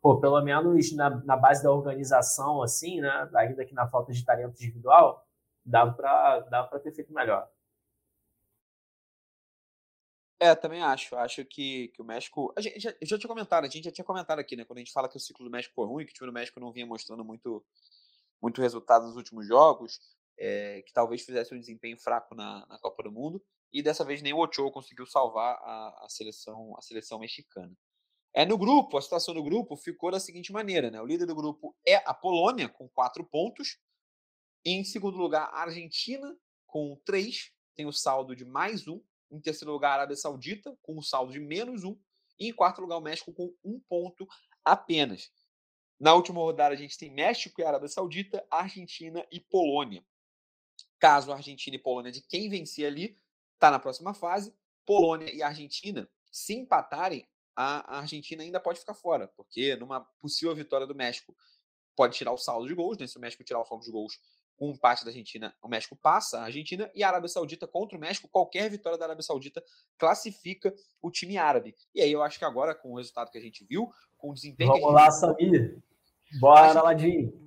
pô, pelo menos na, na base da organização, assim, né, ainda que na falta de talento individual, dava para dava ter feito melhor. É, também acho. Acho que, que o México. A gente já, já tinha comentado, a gente já tinha comentado aqui, né? Quando a gente fala que o ciclo do México foi ruim, que o time do México não vinha mostrando muito, muito resultado nos últimos jogos, é, que talvez fizesse um desempenho fraco na, na Copa do Mundo e dessa vez nem o Ochoa conseguiu salvar a, a, seleção a seleção mexicana. É no grupo, a situação do grupo ficou da seguinte maneira, né? O líder do grupo é a Polônia com quatro pontos. Em segundo lugar, a Argentina com três, tem o saldo de mais um. Em terceiro lugar, a Arábia Saudita com o saldo de menos um. E em quarto lugar, o México com um ponto apenas. Na última rodada, a gente tem México e Arábia Saudita, Argentina e Polônia. Caso Argentina e Polônia de quem vencer ali, está na próxima fase. Polônia e Argentina, se empatarem, a Argentina ainda pode ficar fora, porque numa possível vitória do México, pode tirar o saldo de gols, né? Se o México tirar o saldo de gols com um empate da Argentina, o México passa a Argentina e a Arábia Saudita contra o México, qualquer vitória da Arábia Saudita classifica o time árabe. E aí eu acho que agora, com o resultado que a gente viu, com o desempenho. Vamos lá, Samir. Bora, Ladinho.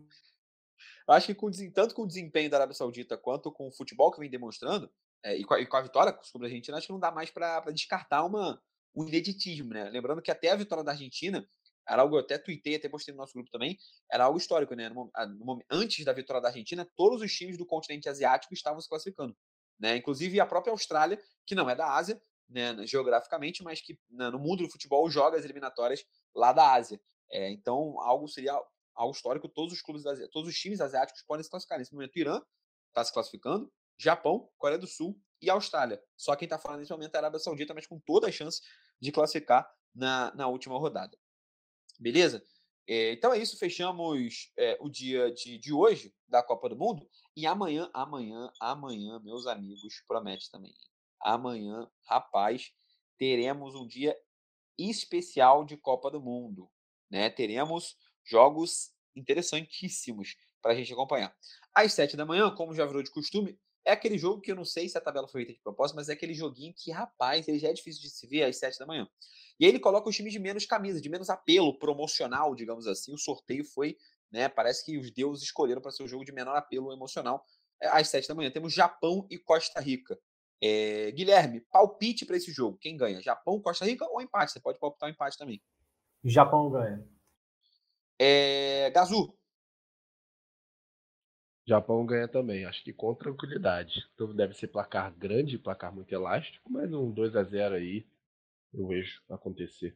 Acho que com, tanto com o desempenho da Arábia Saudita quanto com o futebol que vem demonstrando, é, e, com a, e, com a, vitória sobre a Argentina, acho que não dá mais para descartar uma, um ineditismo, né? Lembrando que até a vitória da Argentina, era algo, eu até tuitei, até postei no nosso grupo também, era algo histórico, né? No, no, antes da vitória da Argentina, todos os times do continente asiático estavam se classificando. Né? Inclusive a própria Austrália, que não é da Ásia, né, geograficamente, mas que né, no mundo do futebol joga as eliminatórias lá da Ásia. É, então, algo seria algo histórico. Todos os clubes, todos os times asiáticos podem se classificar. Nesse momento, Irã está se classificando, Japão, Coreia do Sul e Austrália. Só quem está falando nesse momento é a Arábia Saudita, mas com toda a chance de classificar na, na última rodada. Beleza? É, então é isso, fechamos é, o dia de, de hoje da Copa do Mundo. E amanhã, amanhã, amanhã, meus amigos, promete também. Amanhã, rapaz, teremos um dia especial de Copa do Mundo. Né? Teremos jogos interessantíssimos para a gente acompanhar. Às sete da manhã, como já virou de costume, é aquele jogo que eu não sei se a tabela foi feita de propósito, mas é aquele joguinho que, rapaz, ele já é difícil de se ver às sete da manhã. E aí ele coloca os times de menos camisa, de menos apelo promocional, digamos assim. O sorteio foi, né? Parece que os deuses escolheram para ser o jogo de menor apelo emocional. É, às sete da manhã temos Japão e Costa Rica. É, Guilherme, palpite para esse jogo. Quem ganha? Japão, Costa Rica ou empate? Você pode palpitar o um empate também. Japão ganha. É, Gazu. Japão ganha também, acho que com tranquilidade. Então deve ser placar grande, placar muito elástico, mas um 2 a 0 aí eu vejo acontecer.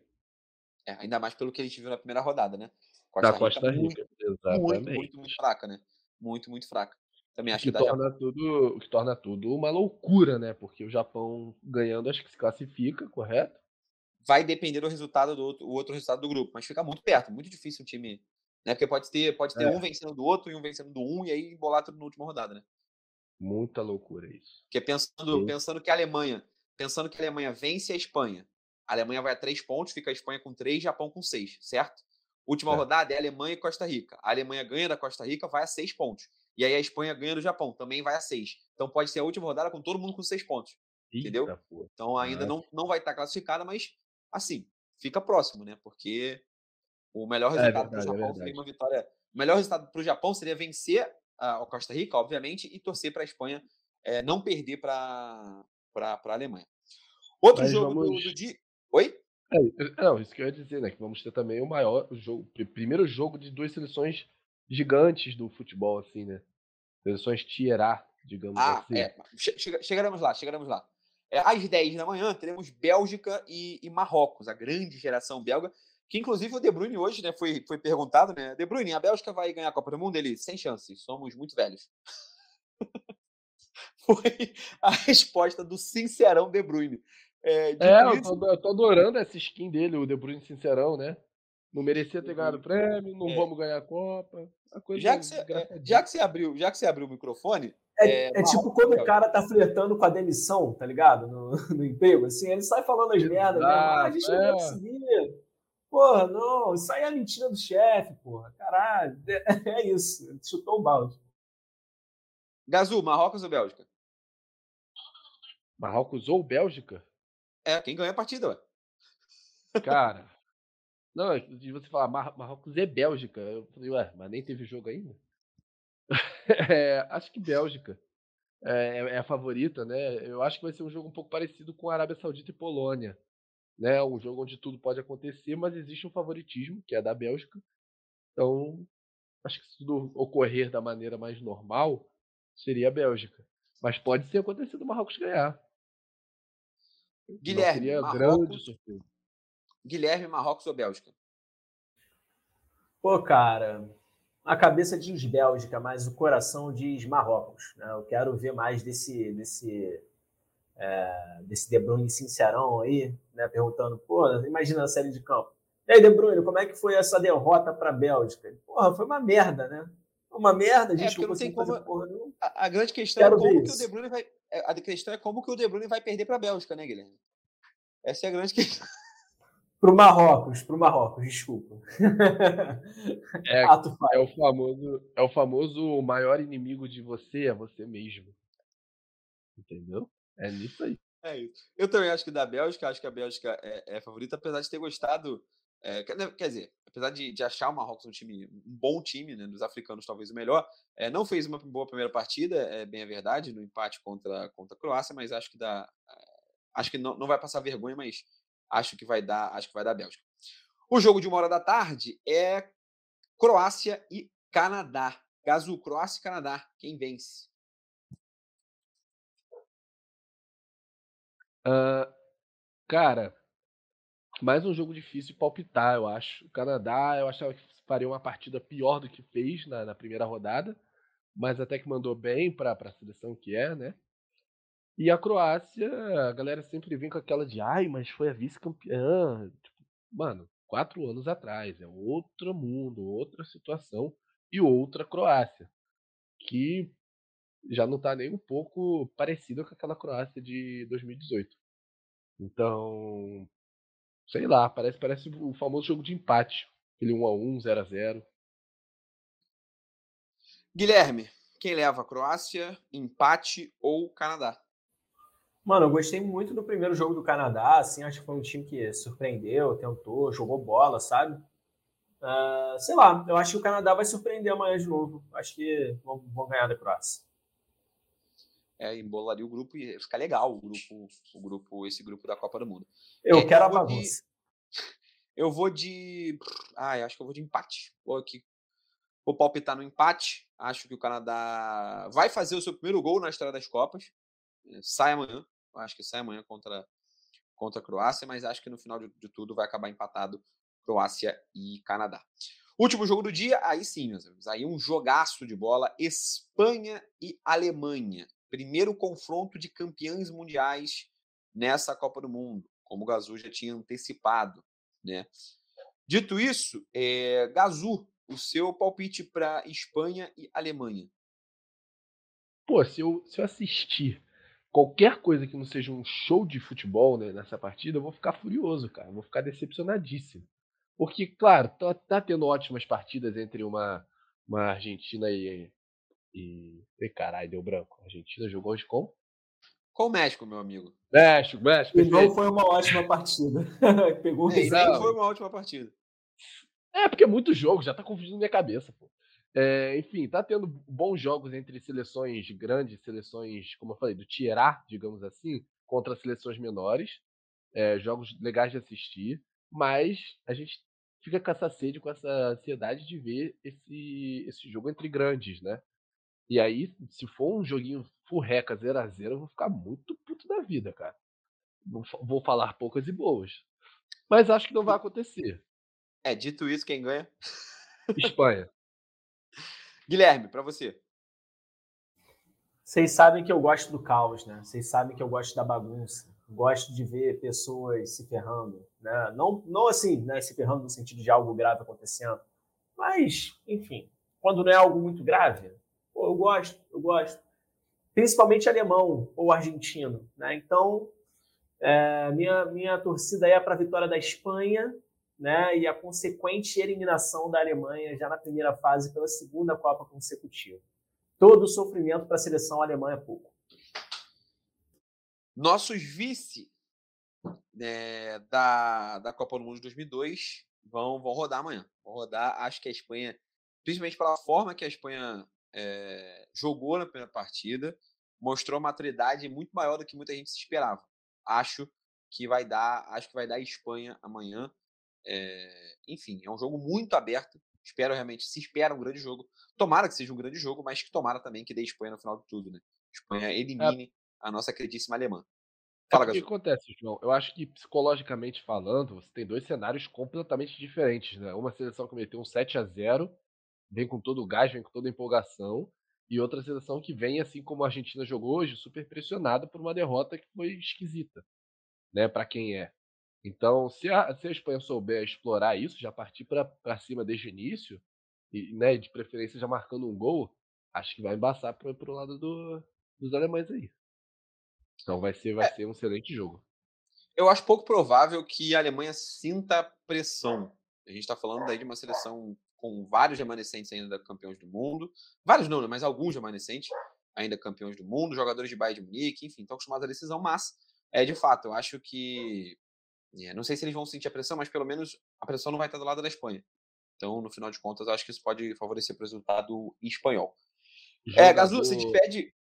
É, ainda mais pelo que a gente viu na primeira rodada, né? Costa da Rica, Costa Rica, muito, exatamente. Muito, muito, muito fraca, né? Muito, muito fraca. Também acho que, que torna Japão. tudo, o que torna tudo uma loucura, né? Porque o Japão ganhando acho que se classifica, correto? Vai depender do resultado do outro, o outro resultado do grupo, mas fica muito perto, muito difícil o time, né? Porque pode ter, pode ter é. um vencendo do outro e um vencendo do um e aí bolar tudo na última rodada, né? Muita loucura isso. Porque pensando, pensando que a Alemanha, pensando que a Alemanha vence a Espanha, a Alemanha vai a três pontos, fica a Espanha com três, Japão com seis, certo? Última é. rodada é Alemanha e Costa Rica. A Alemanha ganha da Costa Rica, vai a seis pontos. E aí a Espanha ganha do Japão, também vai a seis. Então pode ser a última rodada com todo mundo com seis pontos. Eita, entendeu? Porra. Então ainda não, não vai estar classificada, mas assim, fica próximo, né? Porque o melhor é resultado é para o Japão é seria uma vitória. O melhor resultado para o Japão seria vencer a Costa Rica, obviamente, e torcer para a Espanha é, não perder para a Alemanha. Outro mas jogo vamos... do, do dia. Oi? É, não, isso que eu ia dizer, né? Que vamos ter também o maior o jogo, primeiro jogo de duas seleções gigantes do futebol, assim, né? Seleções tier A, digamos ah, assim. É. chegaremos lá, chegaremos lá. É, às 10 da manhã teremos Bélgica e, e, Marrocos, a grande geração belga, que inclusive o De Bruyne hoje né, foi, foi perguntado, né? De Bruyne, a Bélgica vai ganhar a Copa do Mundo? Ele, sem chances, somos muito velhos. foi a resposta do sincerão De Bruyne. É, é eu, tô, eu tô adorando essa skin dele, o De Bruyne Sincerão, né? Não merecia ter ganhado o prêmio, não é. vamos ganhar a Copa. A já, que você, é, já, que você abriu, já que você abriu o microfone. É, é, é tipo quando o cara tá flertando com a demissão, tá ligado? No, no emprego, assim, ele sai falando as merdas, né? Ah, a gente não vai conseguir. Porra, não, isso aí é mentira do chefe, porra. Caralho, é isso. Chutou o balde. Gazu, Marrocos ou Bélgica? Marrocos ou Bélgica? É, quem ganha a partida, ué. Cara. Não, de você falar Mar Marrocos é Bélgica. Eu falei, ué, mas nem teve jogo ainda? É, acho que Bélgica é, é, a favorita, né? Eu acho que vai ser um jogo um pouco parecido com a Arábia Saudita e Polônia. Né? Um jogo onde tudo pode acontecer, mas existe um favoritismo, que é da Bélgica. Então, acho que se tudo ocorrer da maneira mais normal, seria a Bélgica. Mas pode ser acontecido o Marrocos ganhar. Guilherme, Marrocos, Guilherme, Marrocos ou Bélgica? Pô, cara, a cabeça diz Bélgica, mas o coração diz Marrocos. Né? Eu quero ver mais desse desse é, desse De Bruyne sincerão aí, né? Perguntando, pô, imagina a série de campo. E aí, De Bruyne, como é que foi essa derrota para a Bélgica? Porra, foi uma merda, né? Uma merda, a é, gente é, não, não tem como. Porra, não. A, a, grande questão quero é como que o De Bruyne vai é, a questão é como que o De Bruyne vai perder para a Bélgica, né, Guilherme? Essa é a grande questão. Para o Marrocos, para o Marrocos, desculpa. É, é, o famoso, é o famoso maior inimigo de você é você mesmo. Entendeu? É nisso aí. É isso. Eu também acho que da Bélgica, acho que a Bélgica é, é favorita, apesar de ter gostado. É, quer dizer, apesar de, de, achar o Marrocos um time, um bom time, né, dos africanos talvez o melhor, é, não fez uma boa primeira partida, é bem a verdade, no empate contra, contra a Croácia, mas acho que dá, é, acho que não, não vai passar vergonha, mas acho que vai dar, acho que vai dar Bélgica. O jogo de uma hora da tarde é Croácia e Canadá. Gazu, Croácia e Canadá. Quem vence? Uh, cara, mais um jogo difícil de palpitar, eu acho. O Canadá, eu achava que faria uma partida pior do que fez na, na primeira rodada, mas até que mandou bem para a seleção que é, né? E a Croácia, a galera sempre vem com aquela de ai, mas foi a vice-campeã. Tipo, mano, quatro anos atrás, é outro mundo, outra situação e outra Croácia, que já não tá nem um pouco parecida com aquela Croácia de 2018. Então, sei lá, parece, parece o famoso jogo de empate. Aquele 1x1, 0x0. Guilherme, quem leva Croácia, empate ou Canadá? Mano, eu gostei muito do primeiro jogo do Canadá, assim, acho que foi um time que surpreendeu, tentou, jogou bola, sabe? Uh, sei lá, eu acho que o Canadá vai surpreender amanhã de novo. Acho que vão, vão ganhar da Croácia. É, embolaria o grupo e fica legal o grupo, o grupo, esse grupo da Copa do Mundo. Eu é, quero eu a bagunça. De, eu vou de. Ah, acho que eu vou de empate. Vou aqui. Vou palpitar no empate. Acho que o Canadá vai fazer o seu primeiro gol na história das Copas. É, sai amanhã. Acho que sai amanhã contra, contra a Croácia, mas acho que no final de, de tudo vai acabar empatado Croácia e Canadá. Último jogo do dia, aí sim, meus amigos. Aí um jogaço de bola. Espanha e Alemanha primeiro confronto de campeões mundiais nessa Copa do Mundo, como o Gazu já tinha antecipado. Né? Dito isso, é, Gazu, o seu palpite para Espanha e Alemanha? Pô, se eu, se eu assistir qualquer coisa que não seja um show de futebol né, nessa partida, eu vou ficar furioso, cara. Eu vou ficar decepcionadíssimo. Porque, claro, tá, tá tendo ótimas partidas entre uma, uma Argentina e, e. E caralho, deu branco. A Argentina jogou hoje com? Com o México, meu amigo. México, México. E não foi uma ótima partida. Pegou é, nem foi uma ótima partida. É, porque é muito jogo, já tá confundindo minha cabeça, pô. É, enfim, tá tendo bons jogos entre seleções grandes, seleções, como eu falei, do Tier A, digamos assim, contra seleções menores. É, jogos legais de assistir, mas a gente fica com essa sede, com essa ansiedade de ver esse, esse jogo entre grandes, né? E aí, se for um joguinho furreca 0x0, eu vou ficar muito puto da vida, cara. Vou falar poucas e boas. Mas acho que não vai acontecer. É, dito isso, quem ganha? Espanha. Guilherme, para você. Vocês sabem que eu gosto do caos, né? Vocês sabem que eu gosto da bagunça. Gosto de ver pessoas se ferrando, né? Não, não assim, né, se ferrando no sentido de algo grave acontecendo, mas, enfim, quando não é algo muito grave, Pô, eu gosto, eu gosto. Principalmente alemão ou argentino. Né? Então, é, minha, minha torcida é para a vitória da Espanha né? e a consequente eliminação da Alemanha já na primeira fase pela segunda Copa consecutiva. Todo o sofrimento para a seleção alemã é pouco. Nossos vice né, da, da Copa do Mundo de 2002 vão, vão rodar amanhã. Vão rodar, acho que a Espanha, principalmente pela forma que a Espanha é, jogou na primeira partida, mostrou maturidade muito maior do que muita gente se esperava. Acho que vai dar, acho que vai dar Espanha amanhã. É, enfim, é um jogo muito aberto. Espero realmente, se espera um grande jogo. Tomara que seja um grande jogo, mas que tomara também que dê Espanha no final de tudo, né? Espanha é. elimine é. a nossa queridíssima alemã. Fala, é o que acontece, João? Eu acho que psicologicamente falando, você tem dois cenários completamente diferentes, né? Uma seleção que meteu um 7 a 0 vem com todo o gás, vem com toda a empolgação, e outra seleção que vem, assim como a Argentina jogou hoje, super pressionada por uma derrota que foi esquisita, né, para quem é. Então, se a, se a Espanha souber explorar isso, já partir para cima desde o início, e né, de preferência já marcando um gol, acho que vai embaçar para o lado do, dos alemães aí. Então vai ser, vai é. ser um excelente jogo. Eu acho pouco provável que a Alemanha sinta pressão. A gente está falando daí de uma seleção com vários remanescentes ainda campeões do mundo. Vários não, né, mas alguns remanescentes ainda campeões do mundo, jogadores de Bayern de Munique, enfim, estão acostumados à decisão, mas é de fato, eu acho que é, não sei se eles vão sentir a pressão, mas pelo menos a pressão não vai estar do lado da Espanha. Então, no final de contas, acho que isso pode favorecer o resultado espanhol. Jogador... É, Gazu, você despede.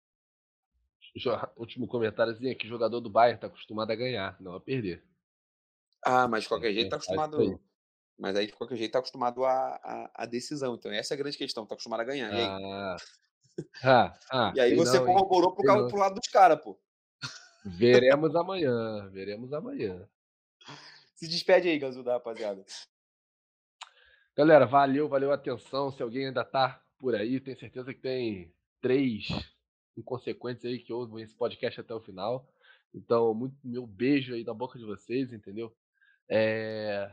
Último comentáriozinho aqui: jogador do Bayern está acostumado a ganhar, não a perder. Ah, mas de qualquer jeito está acostumado Mas aí, de qualquer jeito, tá acostumado à, decisão. Então, essa é a grande questão. Tá acostumado a ganhar. E aí, Ah, ah, ah, e aí você não, hein? corroborou pro, não. pro lado dos caras, pô. Veremos amanhã, veremos amanhã. Se despede aí, Gazu, da rapaziada. Galera, valeu, valeu a atenção. Se alguém ainda tá por aí, tenho certeza que tem três inconsequentes aí que ouvem esse podcast até o final. Então, muito meu beijo aí na boca de vocês, entendeu? É,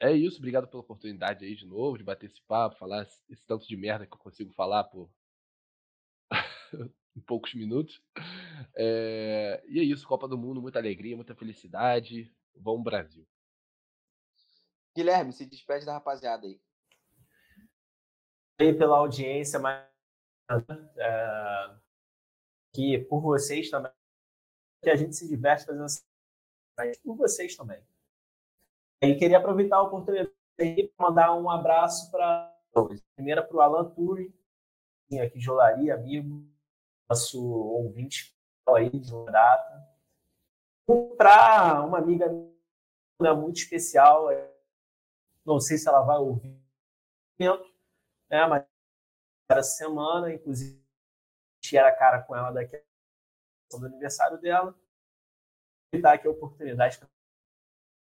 é isso, obrigado pela oportunidade aí de novo, de bater esse papo, falar esse tanto de merda que eu consigo falar por em poucos minutos. É, E é isso, Copa do Mundo, muita alegria, muita felicidade. Vamos Brasil. Guilherme, se despede da rapaziada aí. aí pela audiência, mas é, que por vocês também, que a gente se diverte fazendo essa mas por vocês também. E queria aproveitar a oportunidade para mandar um abraço para primeiro para o Alan Turi, aqui de Olaria, amigo, nosso ouvinte aí de longa data. Para uma amiga muito especial, não sei se ela vai ouvir, né, mas essa semana, inclusive, era cara com ela daqui a do aniversário dela. E dar aqui a oportunidade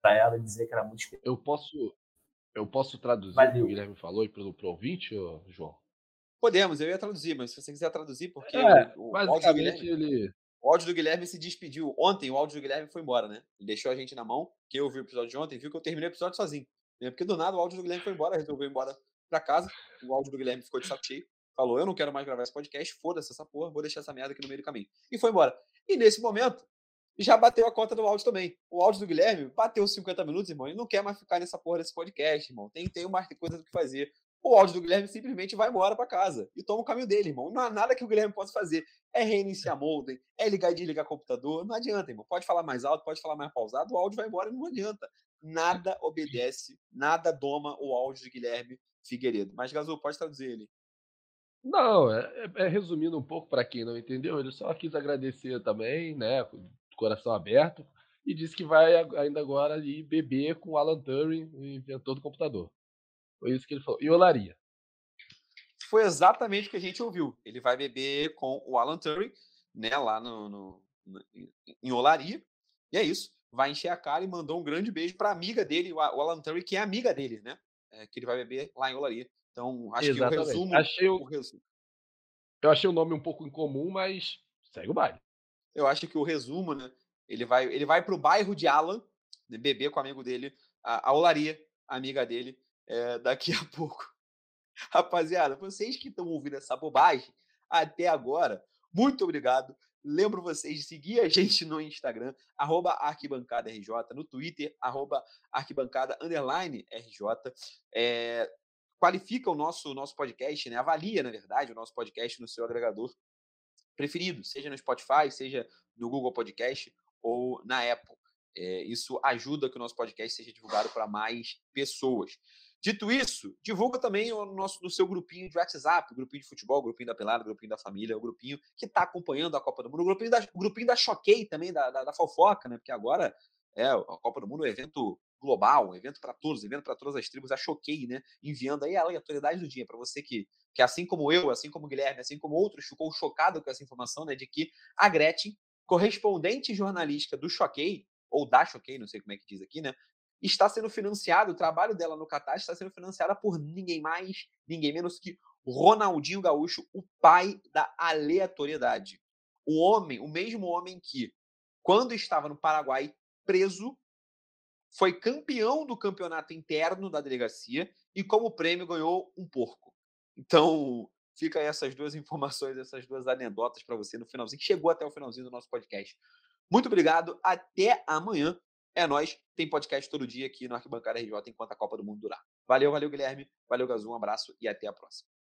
para ela dizer que era muito especial. Eu posso, eu posso traduzir o que Valeu. o Guilherme falou e pro, pro ouvinte, João? Podemos, eu ia traduzir, mas se você quiser traduzir, porque É, o, o áudio Guilherme, ele. o áudio do Guilherme se despediu. Ontem o áudio do Guilherme foi embora, né? Ele deixou a gente na mão. Quem ouviu o episódio de ontem viu que eu terminei o episódio sozinho. né? Porque do nada o áudio do Guilherme foi embora, resolveu ir embora pra casa. O áudio do Guilherme ficou de saco cheio. Falou: Eu não quero mais gravar esse podcast, foda-se essa porra, vou deixar essa merda aqui no meio do caminho. E foi embora. E nesse momento, já bateu a conta do áudio também. O áudio do Guilherme bateu os 50 minutos, irmão. Ele não quer mais ficar nessa porra desse podcast, irmão. Tem, tem mais coisa do que fazer. O áudio do Guilherme simplesmente vai embora pra casa e toma o caminho dele, irmão. Não há nada que o Guilherme possa fazer. É reiniciar modem, é ligar e desligar computador. Não adianta, irmão. Pode falar mais alto, pode falar mais pausado, o áudio vai embora e não adianta. Nada obedece, nada doma o áudio de Guilherme Figueiredo. Mas, Gazu, pode traduzir ele. Não, é, é- é resumindo um pouco para quem não entendeu, ele só quis agradecer também, né, com o coração aberto, e disse que vai ainda agora ali beber com o Alan Turing, o inventor do computador. Foi isso que ele falou. E olaria. Foi exatamente o que a gente ouviu. Ele vai beber com o Alan Turing, né, lá no, no- no- em- Olaria. E é isso. Vai encher a cara e mandou um grande beijo para amiga dele, o Alan Turing, que é amiga dele, né? É, que ele vai beber lá em Olaria. Então, acho que o Exatamente. resumo. Achei o- o resu- Eu achei o nome um pouco incomum, mas segue o baile. eu acho que o resumo, né? Ele vai, ele vai pro bairro de Alan, né, beber com o amigo dele, a, a Olaria, a amiga dele, é, daqui a pouco. Rapaziada, vocês que estão ouvindo essa bobagem até agora, muito obrigado. Lembro vocês de seguir a gente no Instagram, arroba arquibancada RJ, no Twitter, arroba arquibancada underline RJ. É, qualifica o nosso, nosso podcast, né? Avalia, na verdade, o nosso podcast no seu agregador preferido, seja no Spotify, seja no Google Podcast ou na Apple. É, isso ajuda que o nosso podcast seja divulgado para mais pessoas. Dito isso, divulga também o nosso do seu grupinho de WhatsApp, grupinho de futebol, grupinho da pelada, grupinho da família, o grupinho que está acompanhando a Copa do Mundo, o grupinho da, o grupinho da Choquei também, da, da, da fofoca, né? Porque agora é a Copa do Mundo é um evento global, um evento para todos, um evento para todas as tribos, a Choquei, né? Enviando aí a aleatoriedade do dia para você que, que, assim como eu, assim como o Guilherme, assim como outros, ficou chocado com essa informação, né? De que a Gretchen, correspondente jornalística do Choquei, ou da Choquei, não sei como é que diz aqui, né? Está sendo financiado, o trabalho dela no Catar está sendo financiada por ninguém mais, ninguém menos que Ronaldinho Gaúcho, o pai da aleatoriedade. O homem, o mesmo homem que, quando estava no Paraguai preso, foi campeão do campeonato interno da delegacia e, como prêmio, ganhou um porco. Então, fica essas duas informações, essas duas anedotas para você no finalzinho. Chegou até o finalzinho do nosso podcast. Muito obrigado, até amanhã. É nóis, tem podcast todo dia aqui no Arquibancada RJ enquanto a Copa do Mundo durar. Valeu, valeu, Guilherme. Valeu, Gazu. Um abraço e até a próxima.